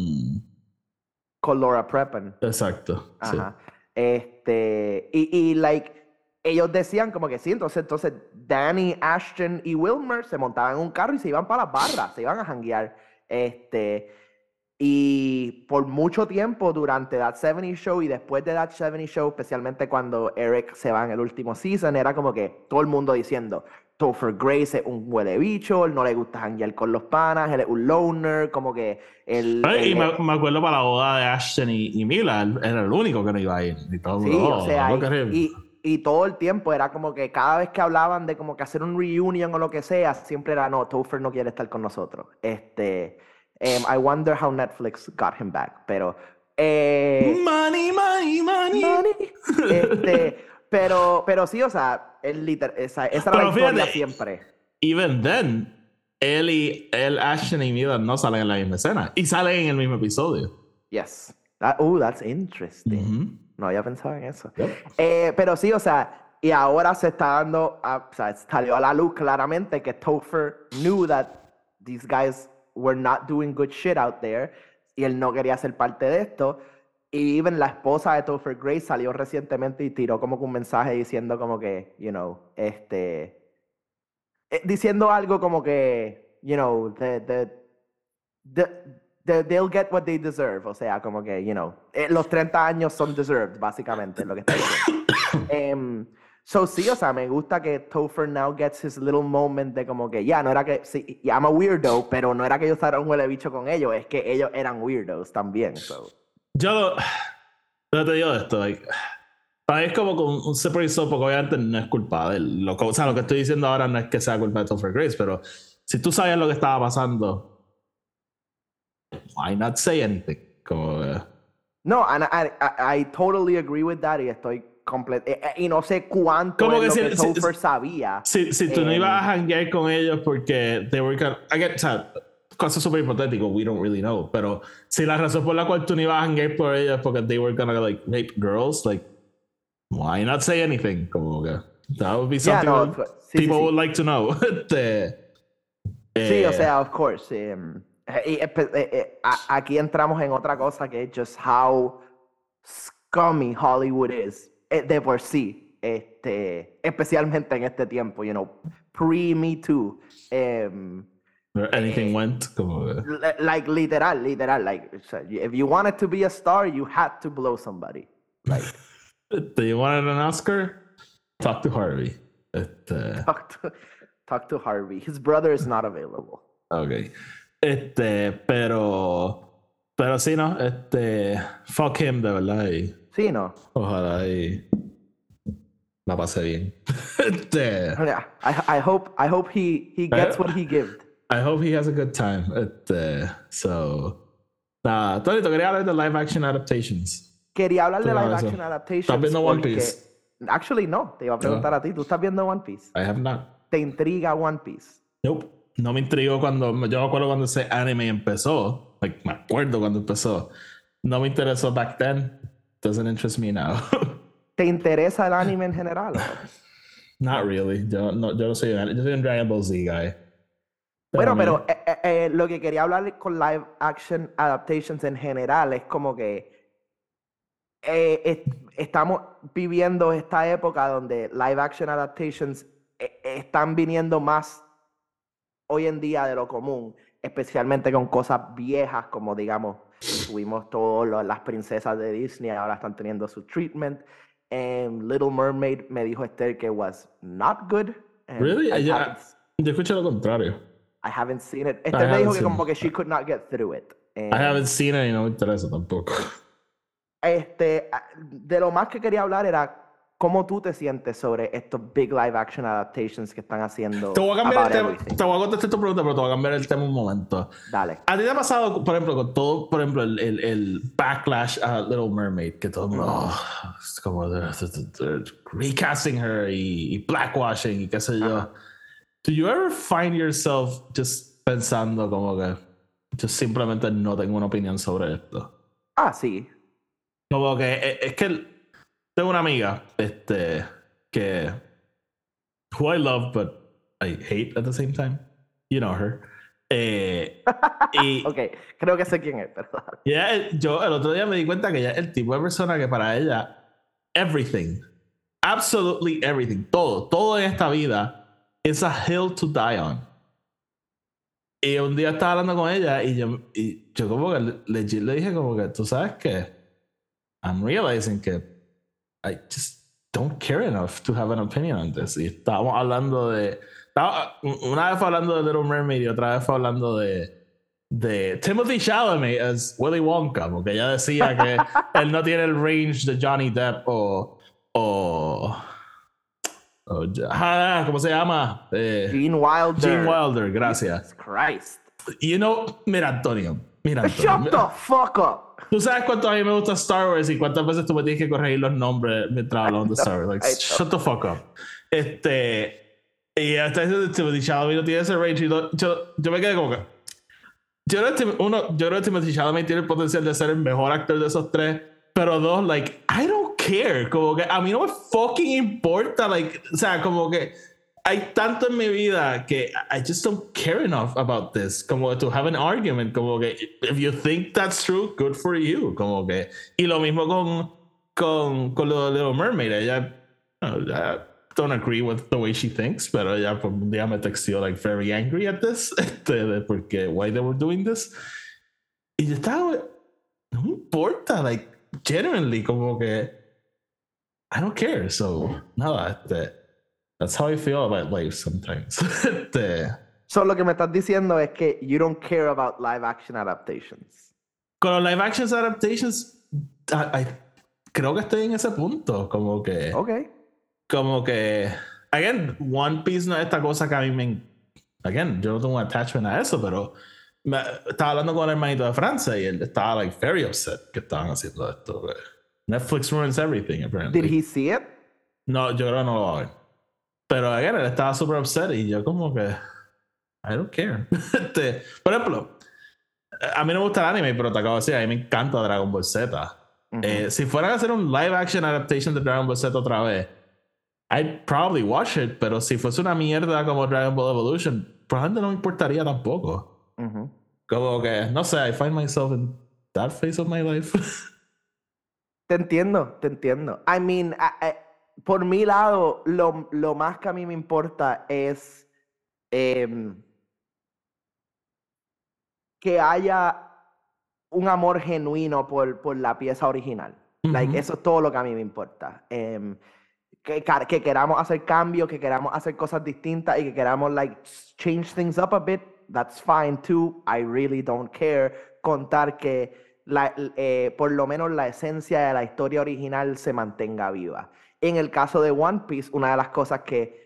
[SPEAKER 2] con Laura Prepon.
[SPEAKER 1] Exacto. sí.
[SPEAKER 2] Ajá. Este, y, y, like, ellos decían como que sí, entonces, entonces Danny, Ashton y Wilmer se montaban en un carro y se iban para las barras, se iban a janguear. Este, y por mucho tiempo durante That 70 Show y después de That 70 Show, especialmente cuando Eric se va en el último season, era como que todo el mundo diciendo, Topher Grace es un huele bicho, él no le gusta janguear con los panas, él es un loner, como que él...
[SPEAKER 1] Y
[SPEAKER 2] él-
[SPEAKER 1] me, me acuerdo para la boda de Ashton y, y Mila, él era el único que no iba a ir. Y todo
[SPEAKER 2] Sí,
[SPEAKER 1] mundo,
[SPEAKER 2] o
[SPEAKER 1] "Oh,
[SPEAKER 2] sea,
[SPEAKER 1] him".
[SPEAKER 2] y, y, y todo el tiempo era como que cada vez que hablaban de como que hacer un reunion o lo que sea, siempre era, no, Topher no quiere estar con nosotros. Este, em, I wonder how Netflix got him back, pero... eh,
[SPEAKER 1] Money, money, money.
[SPEAKER 2] money. Este, pero, pero sí, o sea, el liter- esa, esa era
[SPEAKER 1] Pero
[SPEAKER 2] la historia
[SPEAKER 1] fíjate,
[SPEAKER 2] siempre.
[SPEAKER 1] Even then, él y él, Ashton y Mila no salen en la misma escena. Y salen en el mismo episodio.
[SPEAKER 2] Yes. That, oh, that's interesting.
[SPEAKER 1] Ujú.
[SPEAKER 2] No había pensado en eso.
[SPEAKER 1] Yep.
[SPEAKER 2] Eh, pero sí, o sea, y ahora se está dando, a- o sea, salió a la luz claramente que Topher knew that these guys were not doing good shit out there y él no quería ser parte de esto. Y even la esposa de Topher Grace salió recientemente y tiró como que un mensaje diciendo como que, you know, este, eh, diciendo algo como que, you know, the, the, the, the- they'll get what they deserve. O sea, como que, you know, eh, los 30 años son deserved, básicamente, lo que está diciendo. Em, so, sí, o sea, me gusta que Topher now gets his little moment de como que, ya, no era que, sí, yeah, I'm a weirdo, pero no era que yo estara un huele bicho con ellos, es que ellos eran weirdos también, so.
[SPEAKER 1] Yo lo, yo te digo esto, like, para mí es como con un separate soap, porque obviamente no es culpa de él. Lo, o sea, lo que estoy diciendo ahora no es que sea culpa de Topher Grace, pero si tú sabías lo que estaba pasando, why not say anything? Como, eh,
[SPEAKER 2] No, and I, I, I totally agree with that y estoy. Y no sé cuánto
[SPEAKER 1] Como que
[SPEAKER 2] lo
[SPEAKER 1] si-
[SPEAKER 2] que
[SPEAKER 1] si-
[SPEAKER 2] sabía.
[SPEAKER 1] si, si tú no ibas a hanguear con ellos porque they were gonna, I get, o sea, cosas súper hipotéticas, we don't really know, pero si la razón por la cual tú no ibas a hanguear por ellos porque they were gonna like rape girls, like, why not say anything? Como que, that would be
[SPEAKER 2] Yeah,
[SPEAKER 1] something
[SPEAKER 2] no,
[SPEAKER 1] that
[SPEAKER 2] sí, sí,
[SPEAKER 1] people
[SPEAKER 2] sí.
[SPEAKER 1] would like to know. Este,
[SPEAKER 2] Sí,
[SPEAKER 1] eh,
[SPEAKER 2] o sea, of course. em, y eh, eh, aquí entramos en otra cosa que es just how scummy Hollywood is eh, de por sí, este, especialmente en este tiempo, you know, pre-Me Too. em,
[SPEAKER 1] Anything went. Como
[SPEAKER 2] Li- Like, literal, literal. Like, if you wanted to be a star, you had to blow somebody. Like,
[SPEAKER 1] Do you want an Oscar? Talk to Harvey. Este,
[SPEAKER 2] talk to, talk to Harvey. His brother is not available.
[SPEAKER 1] ok. Este, pero. Pero sí, no. Este. Fuck him, de verdad. Y
[SPEAKER 2] Sí, no.
[SPEAKER 1] ojalá y. La pase bien. Este.
[SPEAKER 2] I, I hope I hope he he gets what he gave.
[SPEAKER 1] I hope he has a good time. Este, so. Nada, quería hablar de live action adaptations.
[SPEAKER 2] Quería hablar de live
[SPEAKER 1] eso.
[SPEAKER 2] action adaptations.
[SPEAKER 1] ¿Estás viendo One Piece?
[SPEAKER 2] Actually, no. Te iba a preguntar a ti. ¿Tú estás viendo One Piece?
[SPEAKER 1] I have not.
[SPEAKER 2] ¿Te intriga One Piece?
[SPEAKER 1] Nope. No me intrigó cuando. Yo me acuerdo cuando ese anime empezó. Like, me acuerdo cuando empezó. No me interesó back then. Doesn't interest me now.
[SPEAKER 2] ¿Te interesa el anime en general?
[SPEAKER 1] Not really. Yo no, yo no soy yo soy un Dragon Ball Z guy.
[SPEAKER 2] Bueno, pero eh, eh, eh, lo que quería hablar con live action adaptations en general es como que eh, est- estamos viviendo esta época donde live action adaptations eh, están viniendo más hoy en día de lo común, especialmente con cosas viejas como digamos, tuvimos todas las princesas de Disney, ahora están teniendo su treatment. Em, Little Mermaid me dijo Esther que was not good. and
[SPEAKER 1] Really?
[SPEAKER 2] I haven't
[SPEAKER 1] Yo escuché lo contrario.
[SPEAKER 2] I haven't seen it. Esther me dijo que como
[SPEAKER 1] it.
[SPEAKER 2] que she could not get through it. Eh,
[SPEAKER 1] I haven't seen it y no me interesa tampoco.
[SPEAKER 2] Este, ah, de lo más que quería hablar era cómo tú te sientes sobre estos big live action adaptations que están haciendo.
[SPEAKER 1] Te voy a cambiar el tema. Te voy a contestar tu pregunta, pero te voy a cambiar el tema un momento.
[SPEAKER 2] Dale.
[SPEAKER 1] ¿A ti te ha pasado, por ejemplo, con todo, por ejemplo, el, el, el backlash a Little Mermaid? Que todo el mundo, oh, es como they're- they're- recasting her y, y blackwashing y qué sé yo.
[SPEAKER 2] Ajá.
[SPEAKER 1] Do you ever find yourself just pensando como que yo simplemente no tengo una opinión sobre esto?
[SPEAKER 2] Ah, sí.
[SPEAKER 1] Como que eh, es que tengo una amiga este que who I love but I hate at the same time. You know her. Eh, y
[SPEAKER 2] Ok, creo que sé quién es, pero
[SPEAKER 1] yo el otro día me di cuenta que ella es el tipo de persona que para ella everything, absolutely everything, todo, todo en esta vida es a hill to die on. Y un día estaba hablando con ella y yo, y yo como que legit le dije como que tú sabes que I'm realizing que I just don't care enough to have an opinion on this. Y estábamos hablando de estaba- una vez fue hablando de Little Mermaid y otra vez fue hablando de de Timothy Chalamet as Willy Wonka, porque ella decía que él no tiene el range de Johnny Depp o. o, o ah, ¿Cómo se llama? Eh,
[SPEAKER 2] Gene Wilder.
[SPEAKER 1] Gene Wilder, gracias.
[SPEAKER 2] Jesus Christ.
[SPEAKER 1] You know, mira, Antonio. Mira,
[SPEAKER 2] Shut the fuck up.
[SPEAKER 1] Tú sabes cuánto a mí me gusta Star Wars y cuántas veces tú me tienes que corregir los nombres mientras hablamos de Star Wars. Like, shut the fuck up. Este. Y hasta ese Timothy Chalamet no tiene ese range. y no- yo, yo me quedé como que. Yo creo, uno, yo creo que Timothy Chalamet tiene el potencial de ser el mejor actor de esos tres. Pero dos, like, I don't care. Como que a mí no me fucking importa. Like, o sea, como que hay tanto en mi vida que I just don't care enough about this. Como to have an argument. Como que if you think that's true, good for you. Como que. Y lo mismo con, con, con lo de Little Mermaid. Ella. I don't agree with the way she thinks, pero ella por un día me textió like very angry at this. Este, porque why they were doing this. Y yo estaba. No me importa. Like, genuinely, como que. I don't care. So, nada, este. That's how I feel about life sometimes. Este,
[SPEAKER 2] So, lo que me estás diciendo es que you don't care about live action adaptations.
[SPEAKER 1] con los live action adaptations, I- I- creo que estoy en ese punto. Como que.
[SPEAKER 2] Ok.
[SPEAKER 1] Como que. Again, One Piece no es esta cosa que a mí me. Again, yo no tengo un attachment a eso, pero. me- estaba hablando con el hermanito de Francia y él estaba like very upset que estaban haciendo esto. güey. Netflix ruins everything, apparently.
[SPEAKER 2] Did he see it?
[SPEAKER 1] No, yo creo que no lo va a ver. Pero again, él estaba super upset y yo como que I don't care. Este, por ejemplo, a mí no me gusta el anime, pero te acabo de decir, a mí me encanta Dragon Ball Z.
[SPEAKER 2] Ujú.
[SPEAKER 1] Eh, si fueran a hacer un live action adaptation de Dragon Ball Z otra vez, I'd probably watch it, pero si fuese una mierda como Dragon Ball Evolution, probablemente no me importaría tampoco.
[SPEAKER 2] Ujú.
[SPEAKER 1] Como que, no sé, I find myself in that phase of my life.
[SPEAKER 2] Te entiendo, te entiendo. I mean, a- a- por mi lado, lo, lo más que a mí me importa es em, que haya un amor genuino por, por la pieza original. Like,
[SPEAKER 1] Ujú.
[SPEAKER 2] eso es todo lo que a mí me importa. Em, que, que queramos hacer cambios, que queramos hacer cosas distintas y que queramos like change things up a bit, that's fine too. I really don't care. Contar que la- eh, por lo menos la esencia de la historia original se mantenga viva. En el caso de One Piece, una de las cosas que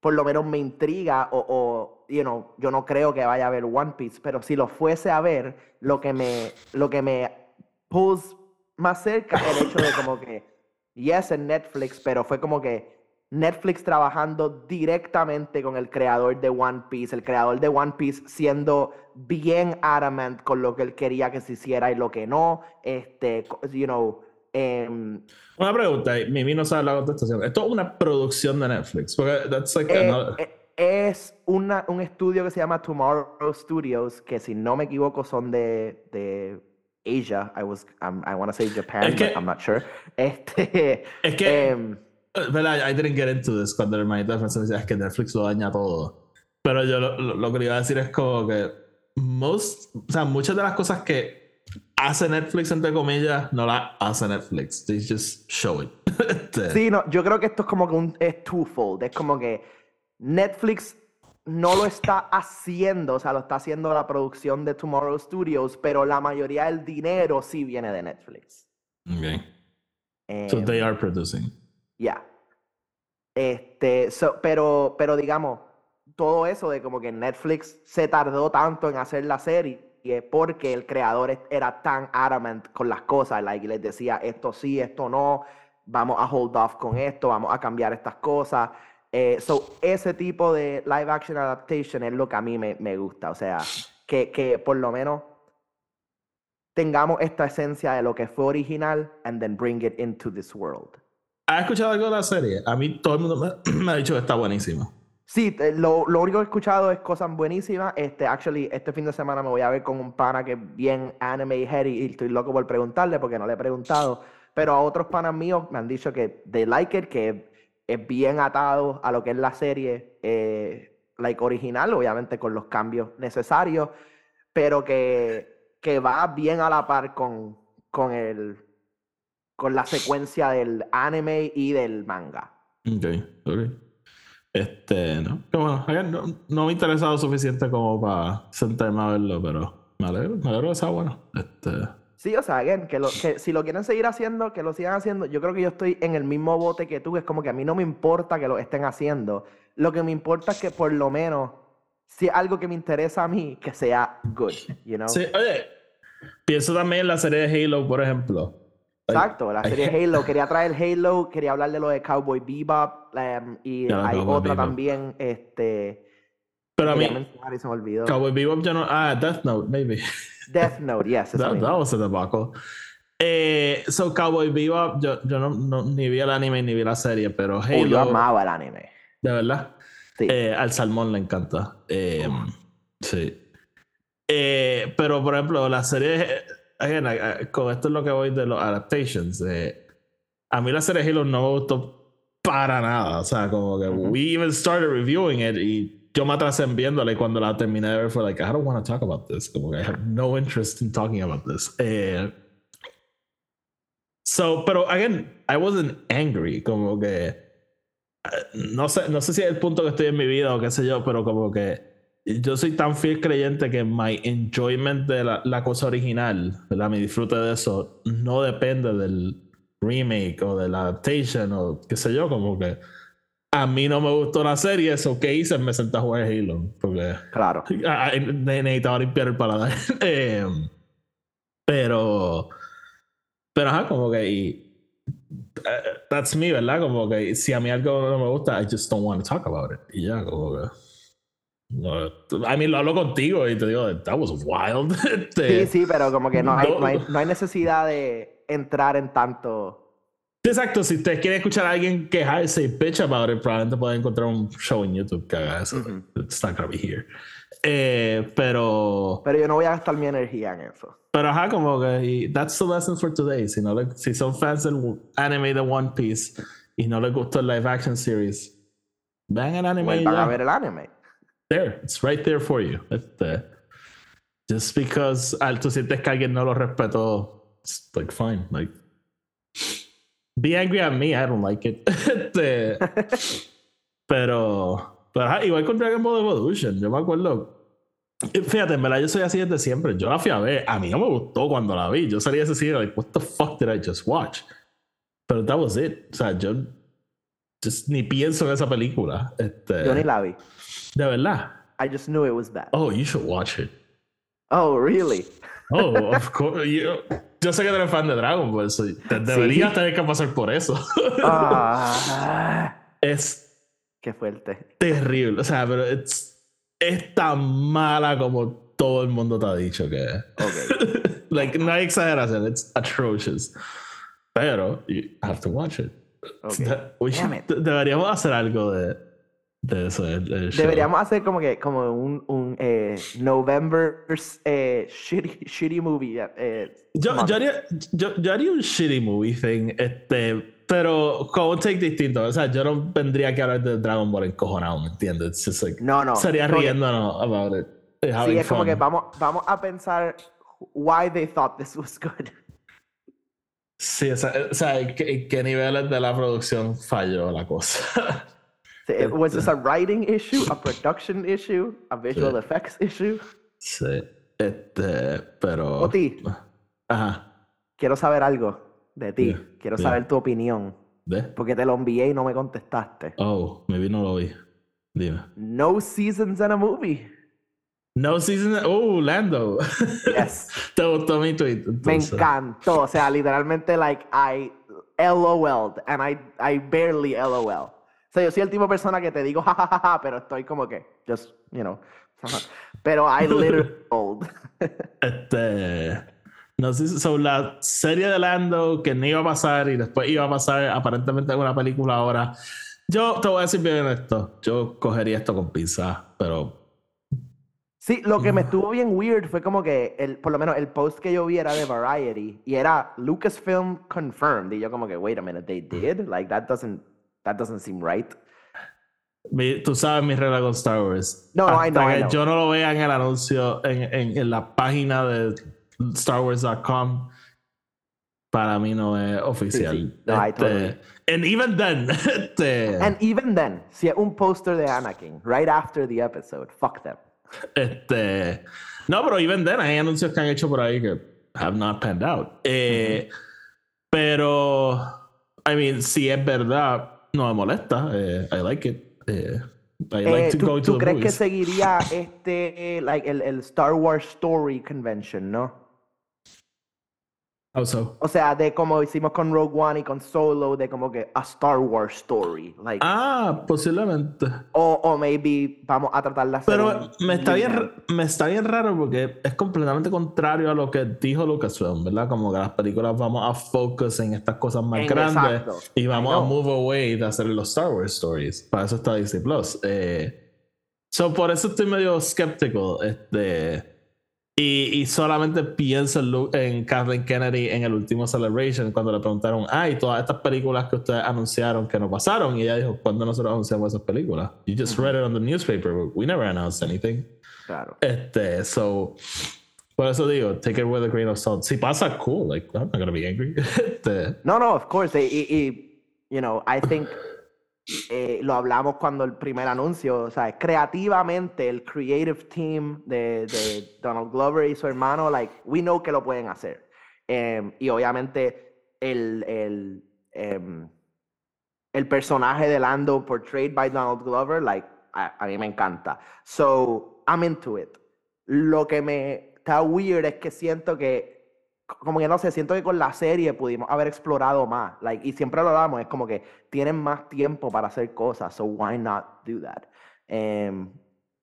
[SPEAKER 2] por lo menos me intriga o, you know, yo no creo que vaya a ver One Piece, pero si lo fuese a ver, lo que me, lo que me pulls más cerca el hecho de como que, yes, en Netflix, pero fue como que Netflix trabajando directamente con el creador de One Piece, el creador de One Piece siendo bien adamant con lo que él quería que se hiciera y lo que no, este, you know, em,
[SPEAKER 1] Una pregunta, y Mimi no sabe la contestación. Esto es una producción de Netflix. Porque that's like
[SPEAKER 2] Eh,
[SPEAKER 1] another-
[SPEAKER 2] eh, es una, un estudio que se llama Tomorrow Studios, que si no me equivoco son de, de Asia. I was, I'm- I want to say Japan,
[SPEAKER 1] Es que-
[SPEAKER 2] but I'm not sure. Este,
[SPEAKER 1] Es que,
[SPEAKER 2] em,
[SPEAKER 1] ¿verdad? I didn't get into this cuando el hermanito de Francia decía es que Netflix lo daña todo. Pero yo lo, lo- lo que le iba a decir es como que most, o sea, muchas de las cosas que hace Netflix, entre comillas, no las hace Netflix. They just show it. Este,
[SPEAKER 2] sí, no, yo creo que esto es como que un, es twofold. Es como que Netflix no lo está haciendo, o sea, lo está haciendo la producción de Tomorrow Studios, pero la mayoría del dinero sí viene de Netflix.
[SPEAKER 1] Okay. So
[SPEAKER 2] Em,
[SPEAKER 1] they are producing.
[SPEAKER 2] Ya. Este, so- pero, pero digamos, todo eso de como que Netflix se tardó tanto en hacer la serie porque el creador es- era tan adamant con las cosas, like, les decía esto sí, esto no, vamos a hold off con esto, vamos a cambiar estas cosas. Eh, so, ese tipo de live action adaptation es lo que a mí me, gusta, o sea, que, por lo menos tengamos esta esencia de lo que fue original and then bring it into this world.
[SPEAKER 1] ¿Has escuchado algo de la serie? A mí todo el mundo me, me ha dicho que está buenísimo.
[SPEAKER 2] Sí, lo, lo único que he escuchado es cosas buenísimas. Este, actually, este fin de semana me voy a ver con un pana que es bien anime heady y estoy loco por preguntarle porque no le he preguntado. Pero a otros panas míos me han dicho que they like que es bien atado a lo que es la serie eh, like original, obviamente con los cambios necesarios, pero que, que va bien a la par con, con, el, con la secuencia del anime y del manga.
[SPEAKER 1] Ok, ok. Este, no. Que bueno, no, no me ha interesado suficiente como para sentarme a verlo, pero me alegro, me alegro que sea bueno. Este,
[SPEAKER 2] Sí, o sea, again, que, lo, que si lo quieren seguir haciendo, que lo sigan haciendo. Yo creo que yo estoy en el mismo bote que tú, que es como que a mí no me importa que lo estén haciendo. Lo que me importa es que por lo menos, si es algo que me interesa a mí, que sea good, you know?
[SPEAKER 1] sí, oye, pienso también en la serie de Halo, por ejemplo.
[SPEAKER 2] Exacto, la serie Halo. Quería traer Halo, quería hablar de lo de Cowboy Bebop, em, y
[SPEAKER 1] Ya,
[SPEAKER 2] hay
[SPEAKER 1] Cowboy
[SPEAKER 2] otra
[SPEAKER 1] Bebop.
[SPEAKER 2] también, este,
[SPEAKER 1] Pero a mí,
[SPEAKER 2] y se me olvidó.
[SPEAKER 1] Cowboy Bebop ya no. Ah, Death Note, maybe.
[SPEAKER 2] Death Note, yes,
[SPEAKER 1] That, that was a debacle. Eh, so, Cowboy Bebop, yo, yo no, no- ni vi el anime ni vi la serie, pero
[SPEAKER 2] Oh,
[SPEAKER 1] Halo,
[SPEAKER 2] yo amaba el anime.
[SPEAKER 1] de verdad.
[SPEAKER 2] Sí.
[SPEAKER 1] Eh, al salmón le encanta. Eh, Sí. Eh, pero, por ejemplo, la serie. Again, I- I- con esto es lo que voy de los adaptations. eh, a mí la serie Halo no me gustó para nada. O sea, como que
[SPEAKER 2] Ujú.
[SPEAKER 1] we even started reviewing it y yo me atrasé en viéndola y cuando la terminé de ver fue like, I don't want to talk about this. Como que I have no interest in talking about this. Eh, so, pero, again, I wasn't angry. Como que no sé, no sé si es el punto que estoy en mi vida o qué sé yo, pero como que yo soy tan fiel creyente que my enjoyment de la, la cosa original, ¿verdad? mi disfrute de eso, no depende del remake o de la adaptation o qué sé yo, como que a mí no me gustó la serie, eso que hice, me senté a jugar Halo, porque
[SPEAKER 2] Claro.
[SPEAKER 1] Ah, ah, ne- necesitaba limpiar el paladar. Eh, pero. Pero ajá, como que. y- eh, that's me, ¿verdad? Como que si a mí algo no me gusta, I just don't want to talk about it. Y ya, como que. I mean, lo hablo contigo y te digo, that was wild. Este,
[SPEAKER 2] Sí, sí, pero como que no hay,
[SPEAKER 1] No.
[SPEAKER 2] no hay, no hay necesidad de entrar en tanto.
[SPEAKER 1] Exacto, si ustedes quieren escuchar a alguien quejarse y bitch about it, probablemente pueden encontrar un show en YouTube que haga eso. It's not gonna be here. Eh, pero.
[SPEAKER 2] Pero yo no voy a gastar mi energía en eso.
[SPEAKER 1] Pero ajá, como que y that's the lesson for today. Si, no le- si son fans del anime de One Piece y no les gustó el live action series, vean el anime y
[SPEAKER 2] Vuelvan a ver el anime.
[SPEAKER 1] There, it's right there for you. Just because al tú sientes que alguien no lo respetó, it's like fine, like be angry at me, I don't like it. Este, pero, pero igual con Dragon Ball Evolution, yo me acuerdo. Fíjate, en verdad yo soy así desde siempre. Yo la fui a ver. A mí no me gustó cuando la vi. Yo salí cine, like, what the fuck did I just watch? Pero that was it. O sea, yo ni pienso en esa película. Este,
[SPEAKER 2] Yo ni la vi.
[SPEAKER 1] De verdad.
[SPEAKER 2] I just knew it was bad.
[SPEAKER 1] Oh, you should watch it.
[SPEAKER 2] Oh, really?
[SPEAKER 1] Oh, of course. Yo, yo sé que eres fan de Dragon Ball, so te- deberías tener que pasar por eso.
[SPEAKER 2] Ah,
[SPEAKER 1] es
[SPEAKER 2] qué fuerte.
[SPEAKER 1] terrible. O sea, pero es, es tan mala como todo el mundo te ha dicho que es.
[SPEAKER 2] Ok.
[SPEAKER 1] like, no hay exageración. It's atrocious. Pero, you have to watch it.
[SPEAKER 2] ok.
[SPEAKER 1] De- we
[SPEAKER 2] it.
[SPEAKER 1] deberíamos hacer algo de, de eso. el- el.
[SPEAKER 2] Deberíamos hacer como que como un, un eh, November's eh, shitty, shitty movie. eh,
[SPEAKER 1] Yo, yo, haría, yo, yo haría un shitty movie thing, este, pero con un take distinto. O sea, yo no tendría que hablar de Dragon Ball encojonado, ¿me entiendes? Like,
[SPEAKER 2] No, no.
[SPEAKER 1] sería riéndonos about it.
[SPEAKER 2] Sí, es como que
[SPEAKER 1] fun.
[SPEAKER 2] vamos, vamos a pensar why they thought this was good.
[SPEAKER 1] Sí, o sea, o sea, ¿en qué, qué niveles de la producción falló la cosa?
[SPEAKER 2] Sí, it- Was this a writing issue, a production issue, a visual
[SPEAKER 1] Sí.
[SPEAKER 2] effects issue?
[SPEAKER 1] sí, este, pero...
[SPEAKER 2] Oti,
[SPEAKER 1] Ajá,
[SPEAKER 2] quiero saber algo de ti.
[SPEAKER 1] Yeah,
[SPEAKER 2] Quiero
[SPEAKER 1] yeah.
[SPEAKER 2] saber tu opinión.
[SPEAKER 1] ¿ves?
[SPEAKER 2] Porque te lo envié y no me contestaste.
[SPEAKER 1] Oh, maybe no lo vi. Dime.
[SPEAKER 2] No seasons in a movie.
[SPEAKER 1] No season... Oh, Lando.
[SPEAKER 2] Yes.
[SPEAKER 1] ¿Te gustó mi tweet?
[SPEAKER 2] Me encantó. O sea, literalmente, like, I LOL'd and I, I barely LOL. O sea, yo soy el tipo de persona que te digo jajajaja, pero estoy como que, just, you know. Pero I literally LOL'd.
[SPEAKER 1] Este. No sé sobre la serie de Lando que no iba a pasar y después iba a pasar aparentemente en una película ahora. Yo te voy a decir bien esto. Yo cogería esto con pizza, pero.
[SPEAKER 2] Sí, lo que me estuvo bien weird fue como que, el, por lo menos el post que yo vi era de Variety y era Lucasfilm confirmed. Y yo como que, wait a minute, they did? Like, that doesn't, that doesn't seem right.
[SPEAKER 1] mi- tú sabes mi regla con Star Wars.
[SPEAKER 2] No, no, I
[SPEAKER 1] Hasta
[SPEAKER 2] know, I
[SPEAKER 1] que
[SPEAKER 2] know.
[SPEAKER 1] yo no lo vea en el anuncio, en, en, en la página de StarWars.com, para mí no es oficial.
[SPEAKER 2] sí. No, I
[SPEAKER 1] Este,
[SPEAKER 2] totally-
[SPEAKER 1] And even then, este,
[SPEAKER 2] And even then, si es un poster de Anakin, right after the episode, fuck them.
[SPEAKER 1] Este. No, pero even then hay anuncios que han hecho por ahí que have not panned out. Eh, Pero, I mean, si es verdad, no me molesta. Eh, I like it. Eh, I like
[SPEAKER 2] Eh,
[SPEAKER 1] to
[SPEAKER 2] ¿tú,
[SPEAKER 1] go to
[SPEAKER 2] tú
[SPEAKER 1] the
[SPEAKER 2] crees que
[SPEAKER 1] movies.
[SPEAKER 2] seguiría este, eh, like, el, el Star Wars Story Convention, no?
[SPEAKER 1] So?
[SPEAKER 2] O sea, de como hicimos con Rogue One y con Solo, de como que a Star Wars Story, like,
[SPEAKER 1] Ah, posiblemente.
[SPEAKER 2] o, o maybe vamos a tratar hacer
[SPEAKER 1] Pero me está, bien, me está bien raro porque es completamente contrario a lo que dijo Lucasfilm, ¿verdad? Como que las películas vamos a focus en estas cosas más
[SPEAKER 2] En-
[SPEAKER 1] grandes
[SPEAKER 2] exacto.
[SPEAKER 1] y vamos a move away de hacer los Star Wars stories. Para eso está Disney Plus. Eh, so por eso estoy medio skeptical. Este, y, y solamente pienso en, Kathleen Kennedy en el último Celebration cuando le preguntaron, ay, todas estas películas que ustedes anunciaron que no pasaron. Y ella dijo, ¿cuándo nosotros anunciamos esas películas? You just read it on the newspaper. but We never announced anything.
[SPEAKER 2] Claro.
[SPEAKER 1] Este, so, por eso digo, take it with a grain of salt. Si pasa, cool. Like, I'm not gonna be angry. Este,
[SPEAKER 2] No, no, of course. Y- y, you know, I think eh, lo hablamos cuando el primer anuncio, o sea, creativamente el creative team de, Donald Glover y su hermano, like, we know que lo pueden hacer. Em, y obviamente el, el, em, el personaje de Lando portrayed by Donald Glover, like, a, a mí me encanta. So, I'm into it. Lo que me está weird es que siento que como que no sé, siento que con la serie pudimos haber explorado más. Like, y siempre lo hablamos, es como que tienen más tiempo para hacer cosas, so why not do that? Em,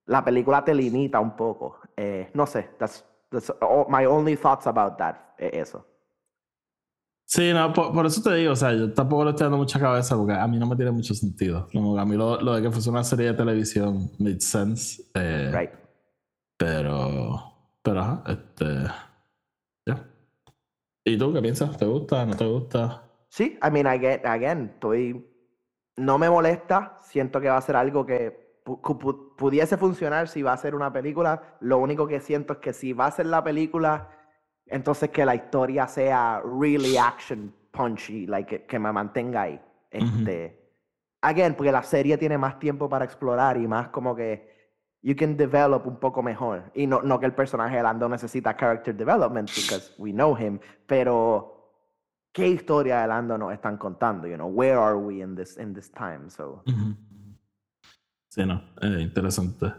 [SPEAKER 2] la película te limita un poco. Eh, no sé, that's, that's all- my only thoughts about that, eh, eso.
[SPEAKER 1] sí, no, por, por eso te digo, o sea, yo tampoco le estoy dando mucha cabeza porque a mí no me tiene mucho sentido. Como a mí lo, lo de que fuese una serie de televisión made sense. eh,
[SPEAKER 2] Right.
[SPEAKER 1] Pero, pero, ajá, este. ¿Y tú qué piensas? ¿Te gusta? ¿No te gusta?
[SPEAKER 2] Sí, I mean, get, again, estoy, no me molesta, siento que va a ser algo que pu- pu- pu- pudiese funcionar si va a ser una película. Lo único que siento es que si va a ser la película, entonces que la historia sea really action punchy, like que, que me mantenga ahí. Este, again, porque la serie tiene más tiempo para explorar y más como que you can develop un poco mejor. Y no, no que el personaje de Lando necesita character development because we know him, pero ¿qué historia de Lando nos están contando? You know, where are we in this in this time? So.
[SPEAKER 1] Sí, no, eh, interesante.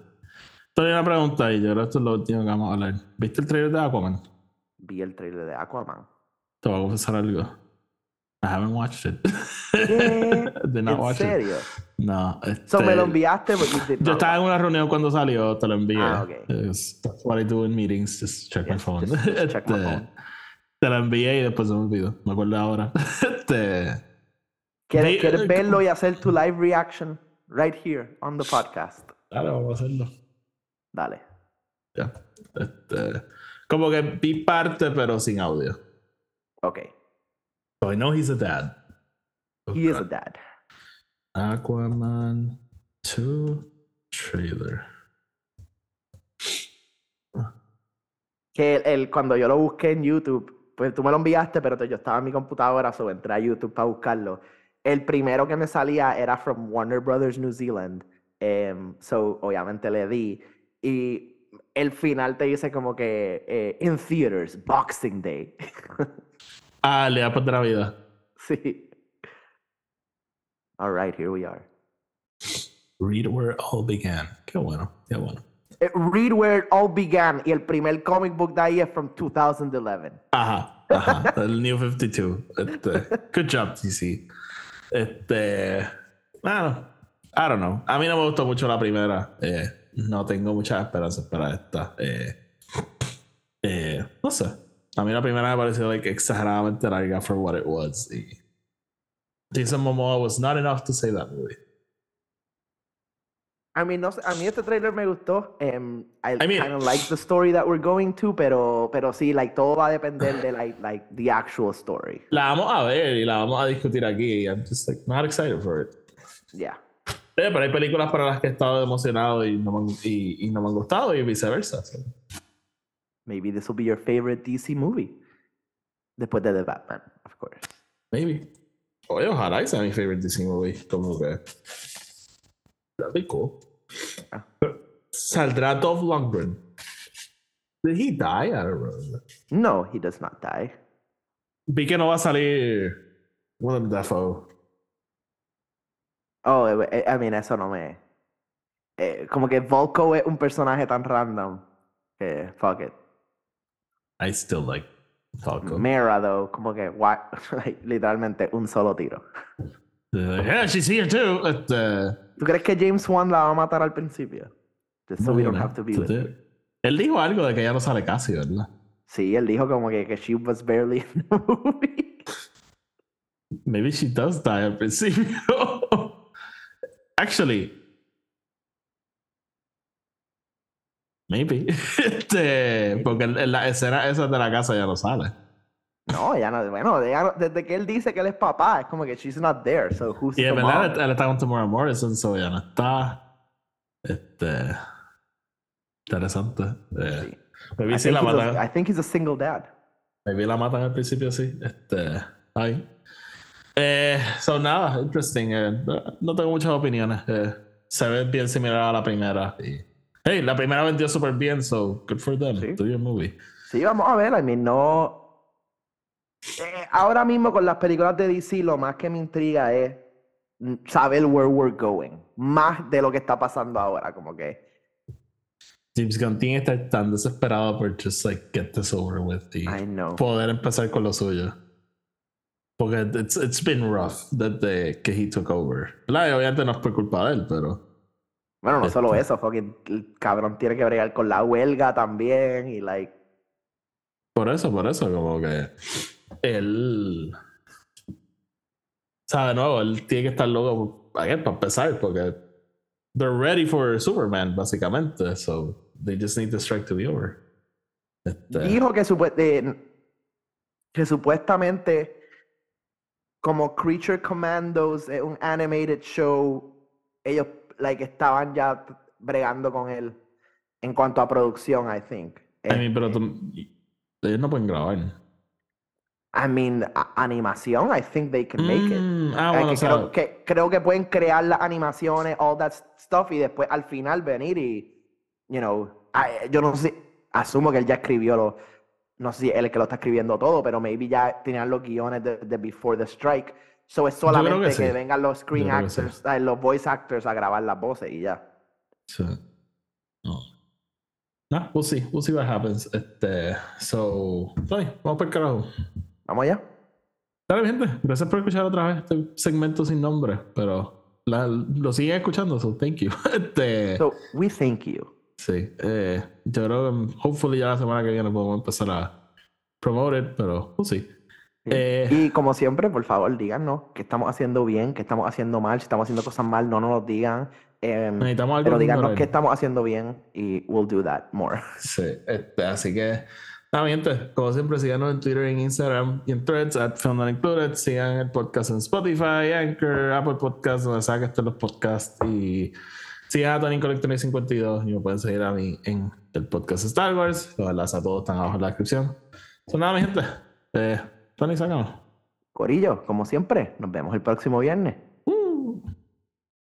[SPEAKER 1] Tengo una pregunta y yo creo que esto es lo último que vamos a hablar. ¿Viste el trailer de Aquaman?
[SPEAKER 2] vi el trailer de Aquaman.
[SPEAKER 1] Te voy a confesar algo. I haven't watched it.
[SPEAKER 2] ¿Qué?
[SPEAKER 1] Did not
[SPEAKER 2] ¿En
[SPEAKER 1] watch
[SPEAKER 2] serio?
[SPEAKER 1] it. No.
[SPEAKER 2] So me lo
[SPEAKER 1] este,
[SPEAKER 2] enviaste, did
[SPEAKER 1] Yo estaba en una reunión cuando salió, te lo envié.
[SPEAKER 2] Ah, ok.
[SPEAKER 1] Es- that's what I do in meetings, just check my phone.
[SPEAKER 2] just- just check my
[SPEAKER 1] Este,
[SPEAKER 2] phone.
[SPEAKER 1] Te lo envié y después se me olvidó. Me acuerdo ahora. Este,
[SPEAKER 2] ¿Quieres, quieres
[SPEAKER 1] eh,
[SPEAKER 2] verlo y hacer tu live reaction right here on the podcast?
[SPEAKER 1] Dale, vamos a hacerlo.
[SPEAKER 2] Dale.
[SPEAKER 1] Ya. Este, como que vi parte, pero sin audio.
[SPEAKER 2] Ok.
[SPEAKER 1] So I know he's a dad.
[SPEAKER 2] He is a dad.
[SPEAKER 1] Aquaman 2 trailer.
[SPEAKER 2] Que el, el- cuando yo lo busqué en YouTube, pues tú me lo enviaste, pero te- yo estaba en mi computadora, so entré a YouTube para buscarlo. El primero que me salía era from Warner Brothers New Zealand. em, so, obviamente le di. Y el final te dice como que eh, in theaters, Boxing Day.
[SPEAKER 1] Ah, le da de la vida.
[SPEAKER 2] sí. All right, here we are.
[SPEAKER 1] Read where it all began. Qué bueno, qué bueno.
[SPEAKER 2] Eh, Read where it all began. Y el primer comic book de ahí es from 2011.
[SPEAKER 1] Ajá, ajá. El New 52. Este, good job, TC. Este. Bueno, I don't know. A mí no me gustó mucho la primera. Eh, no tengo muchas esperanzas para esta. Eh, eh, no sé. A mí la primera me pareció like, exageradamente larga for what it was. Y Jason Momoa was not enough to save that movie.
[SPEAKER 2] I mean, no a mí este trailer me gustó. em, I,
[SPEAKER 1] I mean-
[SPEAKER 2] kind of like the story that we're going to, pero, pero sí, like, todo va a depender de like, like, the actual story.
[SPEAKER 1] La vamos a ver y la vamos a discutir aquí. I'm just like not excited for it.
[SPEAKER 2] Yeah.
[SPEAKER 1] Eh, pero hay películas para las que he estado emocionado y no me, han- y, y no me han gustado y viceversa. so.
[SPEAKER 2] Maybe this will be your favorite DC movie. Después de The Batman, of course.
[SPEAKER 1] Maybe. Oye, ojalá y sea mi favorite DC movie. Como que. That'd be cool.
[SPEAKER 2] Ah.
[SPEAKER 1] Saldrá Dolph Lundgren. Did he die? I don't remember.
[SPEAKER 2] No, he does not die.
[SPEAKER 1] Vi que no va a salir Willem Dafoe.
[SPEAKER 2] Oh, eh, eh, I mean, eso no me. eh, como que Volko es un personaje tan random. Que, fuck it.
[SPEAKER 1] I still like Falcon.
[SPEAKER 2] Mera, though, como que, why- like, literalmente un solo tiro.
[SPEAKER 1] yeah, she's here too. Este,
[SPEAKER 2] ¿Tú crees que James Wan la va a matar al principio? Just so we don't have to be with her.
[SPEAKER 1] Él dijo algo de que ya no sale casi, ¿verdad?
[SPEAKER 2] Sí, él dijo como que, que she was barely in the movie.
[SPEAKER 1] Maybe she does die al principio. Actually. Maybe. Este, porque en la escena esa de la casa ya no sale.
[SPEAKER 2] No, ya no, bueno, ella no- desde que él dice que él es papá, es como que she's not there, so who's
[SPEAKER 1] Y
[SPEAKER 2] mom?
[SPEAKER 1] verdad él, él está con Tamara Morrison, so ya no está. Este. Interesante. Eh,
[SPEAKER 2] Sí.
[SPEAKER 1] Maybe sí la matan.
[SPEAKER 2] I think he's a single dad.
[SPEAKER 1] Maybe la matan al principio, sí. Este. Ay. Eh, so nada, interesting. eh, no tengo muchas opiniones. eh, se ve bien similar a la primera. Y, hey, la primera vendió súper bien, so good for them.
[SPEAKER 2] Sí.
[SPEAKER 1] Do your movie.
[SPEAKER 2] Sí, vamos a ver, I mean, no... Eh, ahora mismo con las películas de DC lo más que me intriga es saber where we're going, más de lo que está pasando ahora, como que...
[SPEAKER 1] James Gunn tiene que estar tan desesperado por just like get this over with y
[SPEAKER 2] I know.
[SPEAKER 1] poder empezar con lo suyo. Porque it's, it's been rough desde que he took over. Obviamente no es por culpa de él, pero.
[SPEAKER 2] Bueno, no solo
[SPEAKER 1] Este.
[SPEAKER 2] eso, fucking el cabrón tiene que bregar con la huelga también y like...
[SPEAKER 1] Por eso, por eso, como que él. O sea, de nuevo, él tiene que estar loco again, para empezar, porque they're ready for Superman, básicamente. So they just need the strike to be over. Este,
[SPEAKER 2] Dijo que, supue- de- que supuestamente como Creature Commandos es un animated show, ellos like, estaban ya bregando con él en cuanto a producción, I think.
[SPEAKER 1] I mean, pero
[SPEAKER 2] Este,
[SPEAKER 1] ellos no pueden grabar.
[SPEAKER 2] I mean, animación, I think they can make it.
[SPEAKER 1] Mm, ah, bueno,
[SPEAKER 2] que creo, que, creo que pueden crear las animaciones, all that stuff, y después al final venir y, you know, yo no sé, asumo que él ya escribió lo, no sé si él es el que lo está escribiendo todo, pero maybe ya tenían los guiones de, de Before the Strike. So es
[SPEAKER 1] creo que
[SPEAKER 2] solamente que,
[SPEAKER 1] sí.
[SPEAKER 2] vengan los screen
[SPEAKER 1] que sí.
[SPEAKER 2] actors, eh, los voice actors a grabar las voces y ya.
[SPEAKER 1] Sí. No. No, we'll see. We'll see what happens. Este, so, Tony, vamos para el carajo.
[SPEAKER 2] Vamos allá.
[SPEAKER 1] Dale, gente. Gracias por escuchar otra vez este segmento sin nombre, pero la- lo siguen escuchando, so thank you. Este,
[SPEAKER 2] So, we thank you.
[SPEAKER 1] sí. Eh, yo creo que, hopefully, ya la semana que viene podemos empezar a promote it, pero we'll see. Eh,
[SPEAKER 2] Y como siempre, por favor, díganos qué estamos haciendo bien, qué estamos haciendo mal. Si estamos haciendo cosas mal, no nos lo digan. Em,
[SPEAKER 1] necesitamos algo
[SPEAKER 2] pero díganos qué estamos haciendo bien y we'll do that more.
[SPEAKER 1] Sí, este, así que, nada, mi gente, como siempre, síganos en Twitter, en Instagram y en Threads, at Film Not Included. Sigan el podcast en Spotify, Anchor, Apple Podcasts, donde sea que estén los podcasts. Y sigan a Tony Collector 52 y me pueden seguir a mí en el podcast Star Wars. Los enlaces a todos están abajo en la descripción. So, nada, mi gente, eh, Tony.
[SPEAKER 2] Corillo, como siempre, nos vemos el próximo viernes.